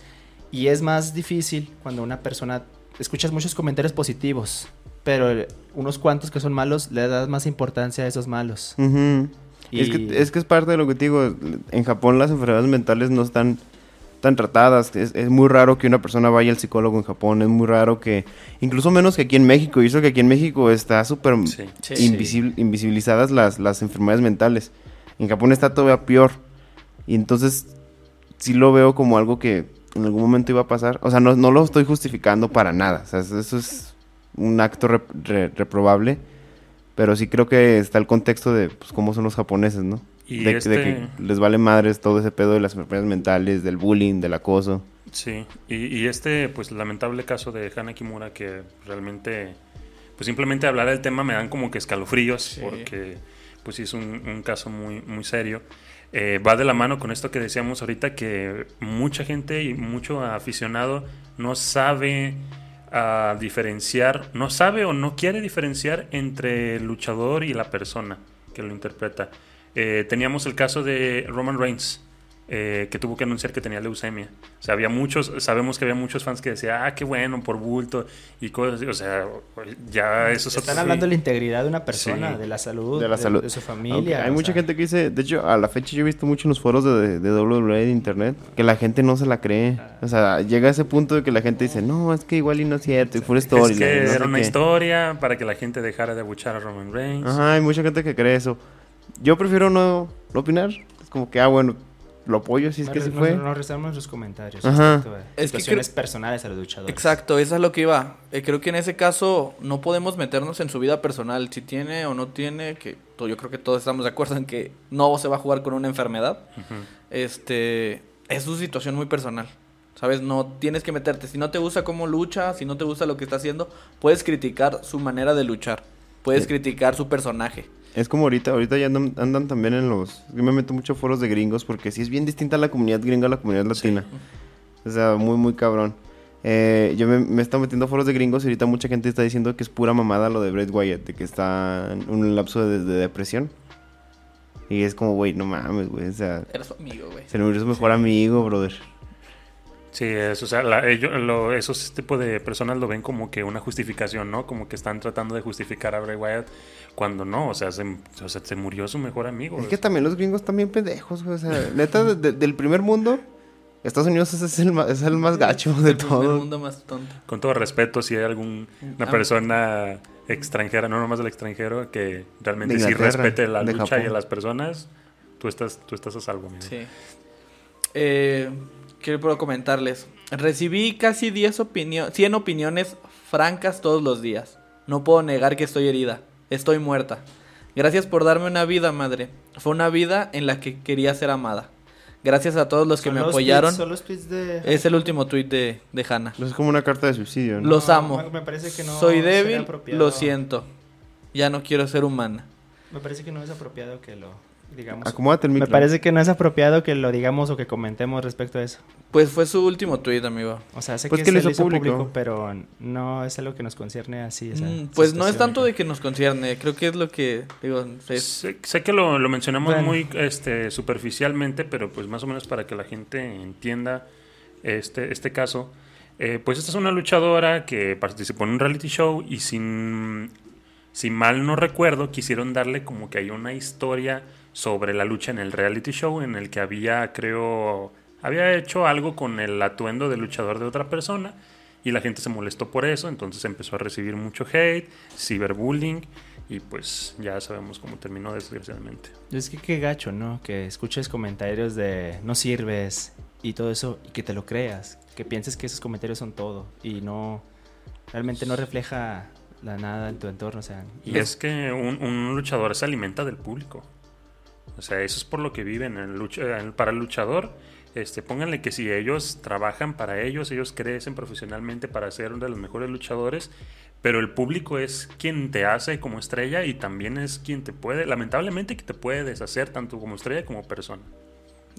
Y es más difícil cuando una persona escuchas muchos comentarios positivos, pero unos cuantos que son malos le das más importancia a esos malos. Es, Y- que, es que es parte de lo que te digo. En Japón las enfermedades mentales no están tan tratadas. Es, es muy raro que una persona vaya al psicólogo en Japón. Es muy raro que, incluso menos que aquí en México. Y eso que aquí en México está súper Sí. Sí. invisibil- invisibilizadas las, las enfermedades mentales. En Japón está todavía peor. Y entonces sí lo veo como algo que en algún momento iba a pasar. O sea, no, no lo estoy justificando para nada. O sea, eso es un acto rep- re- reprobable. Pero sí creo que está el contexto de pues, cómo son los japoneses, ¿no? Y de, de este- que les vale madres todo ese pedo de las enfermedades mentales, del bullying, del acoso. Sí, y, y este, pues lamentable caso de Hana Kimura que realmente, pues simplemente hablar del tema me dan como que escalofríos Sí. porque, pues sí es un, un caso muy, muy serio. Eh, va de la mano con esto que decíamos ahorita que mucha gente y mucho aficionado no sabe ah, diferenciar, no sabe o no quiere diferenciar entre el luchador y la persona que lo interpreta. Eh, teníamos el caso de Roman Reigns, eh, que tuvo que anunciar que tenía leucemia. O sea, había muchos, sabemos que había muchos fans que decían, ah, qué bueno, por bulto y cosas así. O sea, ya eso es Están otro- hablando de la integridad de una persona, Sí. de la salud, De la salud. de su Aunque familia. hay o mucha sea, gente que dice, de hecho, a la fecha yo he visto mucho en los foros de, de WWE de internet, que la gente no se la cree. O sea, llega a ese punto de que la gente dice, no, es que igual y no es cierto, y fue story. Es que era una historia para que la gente dejara de abuchar a Roman Reigns. Ajá, hay mucha gente que cree eso. Yo prefiero no, no opinar. Es como que, ah, bueno, lo apoyo si es que no- fue. No rezamos nuestros comentarios Ajá. a Es que situaciones personales a los luchadores. Exacto, eso es lo que iba. Eh, creo que en ese caso no podemos meternos en su vida personal, si tiene o no tiene, que yo creo que todos estamos de acuerdo en que no se va a jugar con una enfermedad. Este, es su situación muy personal. ¿Sabes? No tienes que meterte. Si no te gusta cómo lucha, si no te gusta lo que está haciendo, puedes criticar su manera de luchar. Puedes Sí. criticar su personaje. Es como ahorita, ahorita ya andan, andan también en los... Yo me meto mucho foros de gringos porque sí es bien distinta la comunidad gringa a la comunidad latina. O sea, muy, muy cabrón. Eh, yo me, me he estado metiendo a foros de gringos y ahorita mucha gente está diciendo que es pura mamada lo de Bret Wyatt, de que está en un lapso de, de depresión. Y es como, güey, no mames, güey. O sea, Era su amigo, güey. se su mejor amigo, brother. Sí, es, o sea, la- ellos, lo- esos tipo de personas lo ven como que una justificación, ¿no? Como que están tratando de justificar a Bray Wyatt cuando no, o sea, se, o sea, se murió su mejor amigo. Es que también los gringos están bien pendejos, güey. O sea, neta, de- de- del primer mundo, Estados Unidos es el más, es el más gacho de El todo. mundo más tonto. Con todo respeto, si hay alguna Ah. persona extranjera, no nomás del extranjero, que realmente sí respete la lucha y a las personas, tú estás, tú estás a salvo, amigo. Sí. Eh, quiero comentarles. Recibí casi 10 opinio 100 opiniones francas todos los días. No puedo negar que estoy herida. Estoy muerta. Gracias por darme una vida, madre. Fue una vida en la que quería ser amada. Gracias a todos los que Son me los apoyaron. tweets- son los tweets de... Es el último tweet de, de Hannah. Es como una carta de suicidio, ¿no? Los amo. me- me parece que no Soy débil, lo siento. Ya no quiero ser humana. Me parece que no es apropiado que lo digamos. Acomódate el Me parece que no es apropiado que lo digamos o que comentemos respecto a eso. Pues fue su último tweet, amigo. O sea, sé Pues que, que lo se hizo público. público. pero no es algo que nos concierne así. esa- Mm, pues no es tanto de que nos concierne. Creo que es lo que digo. es- Sé, sé que lo, lo mencionamos Bueno. muy este, superficialmente, pero pues más o menos para que la gente entienda este, este caso. Eh, pues esta es una luchadora que participó en un reality show y sin, si mal no recuerdo, quisieron darle como que hay una historia sobre la lucha en el reality show en el que había, creo, había hecho algo con el atuendo de luchador de otra persona y la gente se molestó por eso, entonces empezó a recibir mucho hate, ciberbullying y pues ya sabemos cómo terminó desgraciadamente. Es que qué gacho, ¿no? Que escuches comentarios de no sirves y todo eso y que te lo creas. Que pienses que esos comentarios son todo y no. Realmente no refleja la nada en tu entorno. O sea, Y es que un, un luchador se alimenta del público. O sea, eso es por lo que viven. El- para el luchador, este, pónganle que si ellos trabajan para ellos, ellos crecen profesionalmente para ser uno de los mejores luchadores, pero el público es quien te hace como estrella y también es quien te puede, lamentablemente, que te puede deshacer tanto como estrella como persona.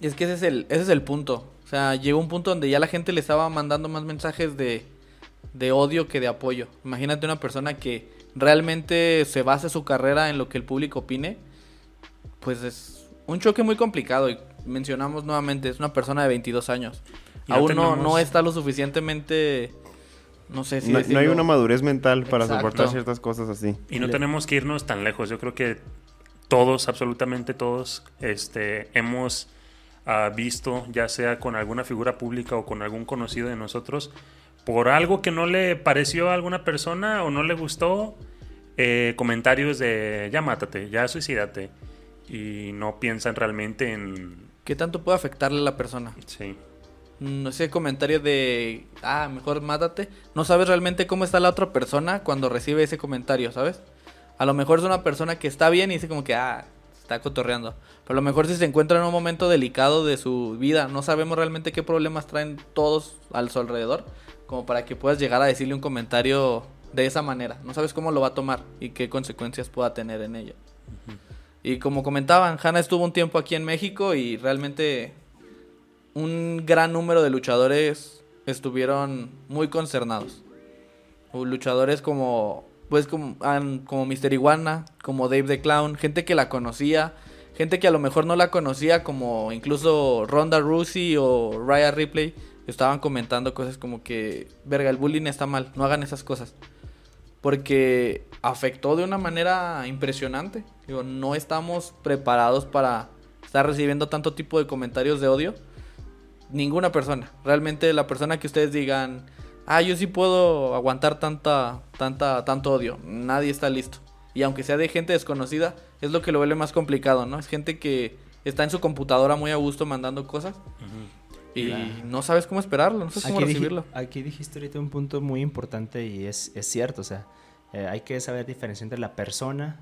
Y es que ese es el, ese es el punto. O sea, llegó un punto donde ya la gente le estaba mandando más mensajes de, de odio que de apoyo. Imagínate una persona que realmente se basa su carrera en lo que el público opine. Pues es un choque muy complicado. Y mencionamos nuevamente, es una persona de 22 años. Y Aún no, tenemos- no está lo suficientemente... No sé si no, no hay una madurez mental para Exacto. soportar ciertas cosas así. Y no Le- tenemos que irnos tan lejos. Yo creo que todos, absolutamente todos, este, hemos ah, visto, ya sea con alguna figura pública o con algún conocido de nosotros, por algo que no le pareció a alguna persona o no le gustó, eh, comentarios de ya mátate, ya suicídate. Y no piensan realmente en... ¿Qué tanto puede afectarle a la persona? Sí. Mm, ese comentario de, ah, mejor mátate. No sabes realmente cómo está la otra persona cuando recibe ese comentario, ¿sabes? A lo mejor es una persona que está bien y dice como que, ah, está cotorreando. Pero a lo mejor si se encuentra en un momento delicado de su vida, no sabemos realmente qué problemas traen todos a su alrededor, como para que puedas llegar a decirle un comentario de esa manera. No sabes cómo lo va a tomar y qué consecuencias pueda tener en ello. Y como comentaban, Hanna estuvo un tiempo aquí en México y realmente un gran número de luchadores estuvieron muy concernados. Luchadores como, pues como, como Iguana, como Dave the Clown, gente que la conocía, gente que a lo mejor no la conocía, como incluso Ronda Rousey o Rhea Ripley, estaban comentando cosas como que, verga, el bullying está mal, no hagan esas cosas. Porque afectó de una manera impresionante. Digo, no estamos preparados para estar recibiendo tanto tipo de comentarios de odio ninguna persona. Realmente la persona que ustedes digan, ah, yo sí puedo aguantar tanta, tanta, tanto odio. Nadie está listo. Y aunque sea de gente desconocida, es lo que lo vuelve más complicado, ¿no? Es gente que está en su computadora muy a gusto mandando cosas y Claro. no sabes cómo esperarlo, no sabes cómo Aquí, dij- recibirlo. aquí dijiste ahorita un punto muy importante y es, es cierto, o sea, eh, hay que saber diferenciar entre la persona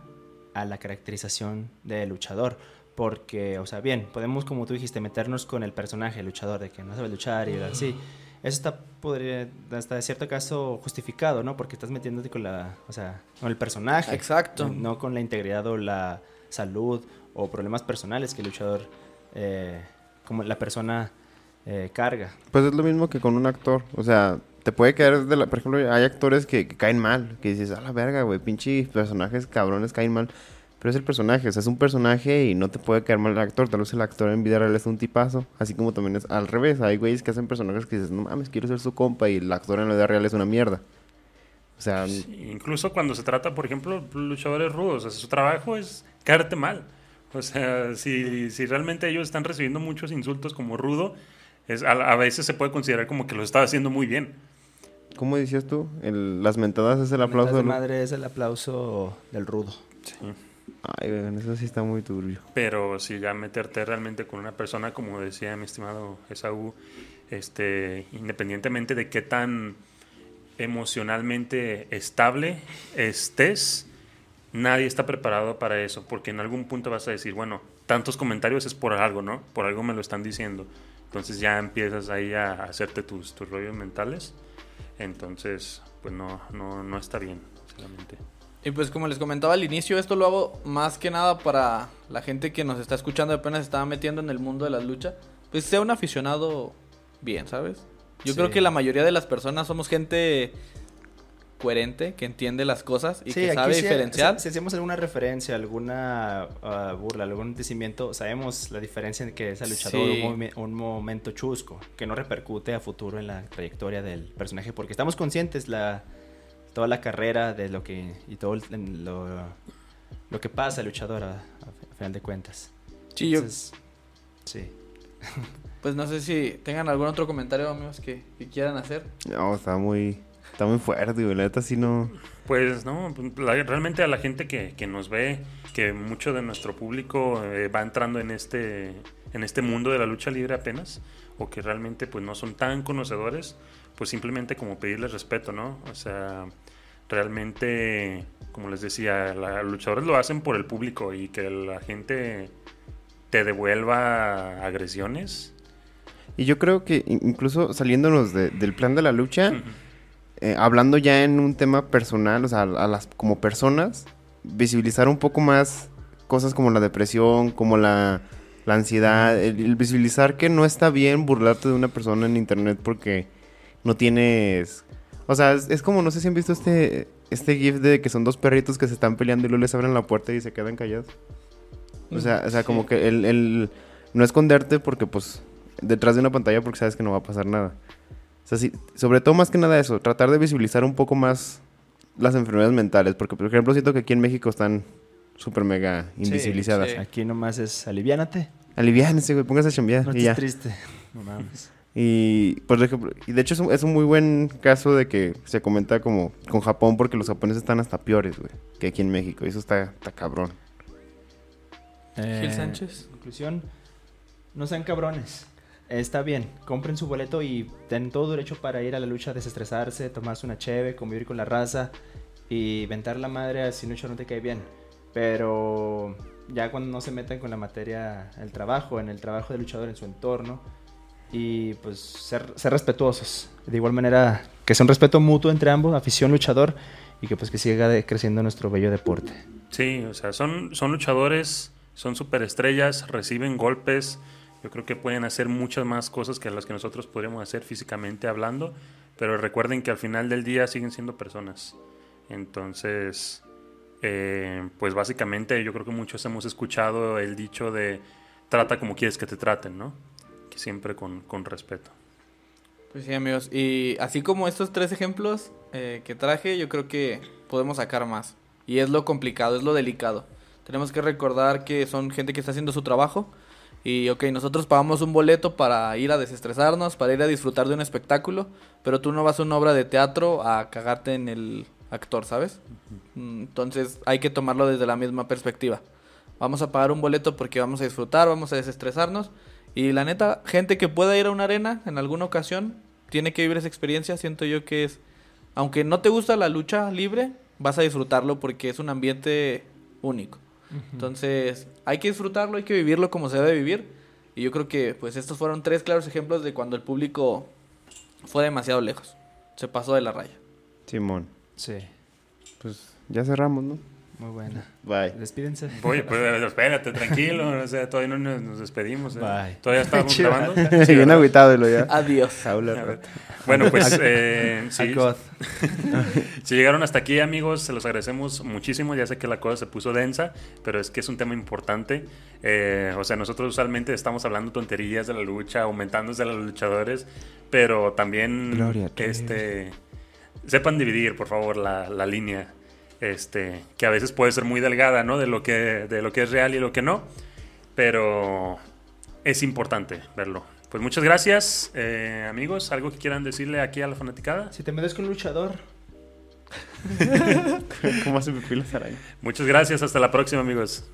a la caracterización del luchador. Porque, o sea, bien, podemos, como tú dijiste, meternos con el personaje, el luchador, de que no sabe luchar y así. Eso está, podría, hasta de cierto caso, justificado, ¿no? Porque estás metiéndote con la, o sea, con el personaje. Exacto. No con la integridad o la salud o problemas personales que el luchador, eh, como la persona, eh, carga. Pues es lo mismo que con un actor. O sea, te puede caer de la... Por ejemplo, hay actores que, caen mal. Que dices, a la verga, güey, pinche personajes cabrones caen mal. Pero es el personaje, o sea, es un personaje y no te puede caer mal el actor. Tal vez el actor en vida real es un tipazo, así como también es al revés. Hay güeyes que hacen personajes que dices, no mames, quiero ser su compa y el actor en la vida real es una mierda. O sea, incluso cuando se trata, por ejemplo, luchadores rudos, o sea, su trabajo es caerte mal. O sea, si, si realmente ellos están recibiendo muchos insultos como rudo, es, a, a veces se puede considerar como que lo está haciendo muy bien. ¿Cómo decías tú? El- las mentadas es el aplauso de del... madre es el aplauso del rudo. Sí. Ay, güey, eso sí está muy turbio. Pero si ya meterte realmente con una persona, como decía mi estimado Esaú, este, independientemente de qué tan emocionalmente estable estés, nadie está preparado para eso, porque en algún punto vas a decir, bueno, tantos comentarios es por algo, ¿no? Por algo me lo están diciendo. Entonces ya empiezas ahí a hacerte tus, tus rollos mentales. Entonces, pues no, no, no está bien, sinceramente. Y pues como les comentaba al inicio, esto lo hago más que nada para la gente que nos está escuchando apenas se está metiendo en el mundo de la lucha. Pues sea un aficionado bien, ¿sabes? Yo Sí. creo que la mayoría de las personas somos gente coherente, que entiende las cosas y que sabe diferenciar. Si, si hacemos alguna referencia, alguna ah, burla, algún acontecimiento, sabemos la diferencia en que es al luchador Sí. un, momen- un momento chusco, que no repercute a futuro en la trayectoria del personaje, porque estamos conscientes la toda la carrera de lo que y todo el- lo, lo que pasa al luchador a, a- a final de cuentas. Sí, yo- sí. Pues no sé si tengan algún otro comentario, amigos, que, que quieran hacer. No, está muy... Está muy fuerte, güey. La neta sí no... Pues no, la- realmente a la gente que, que nos ve, que mucho de nuestro público eh, va entrando en este, en este mundo de la lucha libre apenas, o que realmente pues no son tan conocedores, pues simplemente como pedirles respeto, ¿no? O sea, realmente, como les decía, los luchadores lo hacen por el público y que la gente te devuelva agresiones. Y yo creo que in- incluso saliéndonos de- del plan de la lucha, Ujú. Eh, hablando ya en un tema personal, o sea, a las como personas, visibilizar un poco más cosas como la depresión, como la, la ansiedad, el, el visibilizar que no está bien burlarte de una persona en internet porque no tienes... O sea, es, es como, no sé si han visto este, este gif de que son dos perritos que se están peleando y luego les abren la puerta y se quedan callados. O sea, o sea como que el, el no esconderte porque pues detrás de una pantalla porque sabes que no va a pasar nada. O sea, sí, sobre todo más que nada eso, tratar de visibilizar un poco más las enfermedades mentales, porque por ejemplo siento que aquí en México están súper mega invisibilizadas. sí. Aquí nomás es aliviánate, Aliviánese, güey, póngase a chambear no y ya. triste. No mames. Y, por ejemplo, y de hecho es un, es un muy buen caso de que se comenta como con Japón porque los japoneses están hasta peores, güey, que aquí en México. Y eso está, está cabrón. Gil Sánchez. Conclusión, no sean cabrones. Está bien, compren su boleto y ten todo derecho para ir a la lucha, desestresarse, tomarse una cheve, convivir con la raza y ventar la madre si lucha no te cae bien. Pero ya cuando no se metan con la materia, el trabajo, en el trabajo del luchador, en su entorno, y pues ser, ser respetuosos. De igual manera, que sea un respeto mutuo entre ambos, afición, luchador, y que pues que siga creciendo nuestro bello deporte. Sí, o sea, son, son luchadores, son superestrellas, reciben golpes. Yo creo que pueden hacer muchas más cosas que las que nosotros podríamos hacer físicamente hablando, pero recuerden que al final del día siguen siendo personas. Entonces, eh, pues básicamente yo creo que muchos hemos escuchado el dicho de trata como quieres que te traten, ¿no? Que siempre con, con respeto. Pues sí, amigos. Y así como estos tres ejemplos eh, que traje, yo creo que podemos sacar más. Y es lo complicado, es lo delicado. Tenemos que recordar que son gente que está haciendo su trabajo. Y ok, nosotros pagamos un boleto para ir a desestresarnos, para ir a disfrutar de un espectáculo. Pero tú no vas a una obra de teatro a cagarte en el actor, ¿sabes? Mm, Entonces hay que tomarlo desde la misma perspectiva. Vamos a pagar un boleto porque vamos a disfrutar, vamos a desestresarnos. Y la neta, gente que pueda ir a una arena en alguna ocasión, tiene que vivir esa experiencia. Siento yo que es, aunque no te gusta la lucha libre, vas a disfrutarlo porque es un ambiente único. Entonces, hay que disfrutarlo, hay que vivirlo como se debe vivir. Y yo creo que, pues, estos fueron tres claros ejemplos de cuando el público fue demasiado lejos. Se pasó de la raya. Simón. Sí. Pues ya cerramos, ¿no? Muy buena. Bye. Despídense. Oye, pues espérate, tranquilo. O sea, todavía no nos, nos despedimos. ¿eh? Bye. Todavía estamos Chido. grabando. Sí, Sí, bien agüitado lo ya. Adiós. Bueno, pues eh, sí, si llegaron hasta aquí, amigos, se los agradecemos muchísimo. Ya sé que la cosa se puso densa, pero es que es un tema importante. Eh, o sea, nosotros usualmente estamos hablando tonterías de la lucha, aumentándose a los luchadores, pero también Gloria este, sepan dividir, por favor, la, la línea. Este, que a veces puede ser muy delgada, ¿no? De lo que, de lo que es real y lo que no. Pero es importante verlo. Pues muchas gracias, eh, amigos. ¿Algo que quieran decirle aquí a la fanaticada? Si te metes con un luchador. ¿Cómo hace? Muchas gracias. Hasta la próxima, amigos.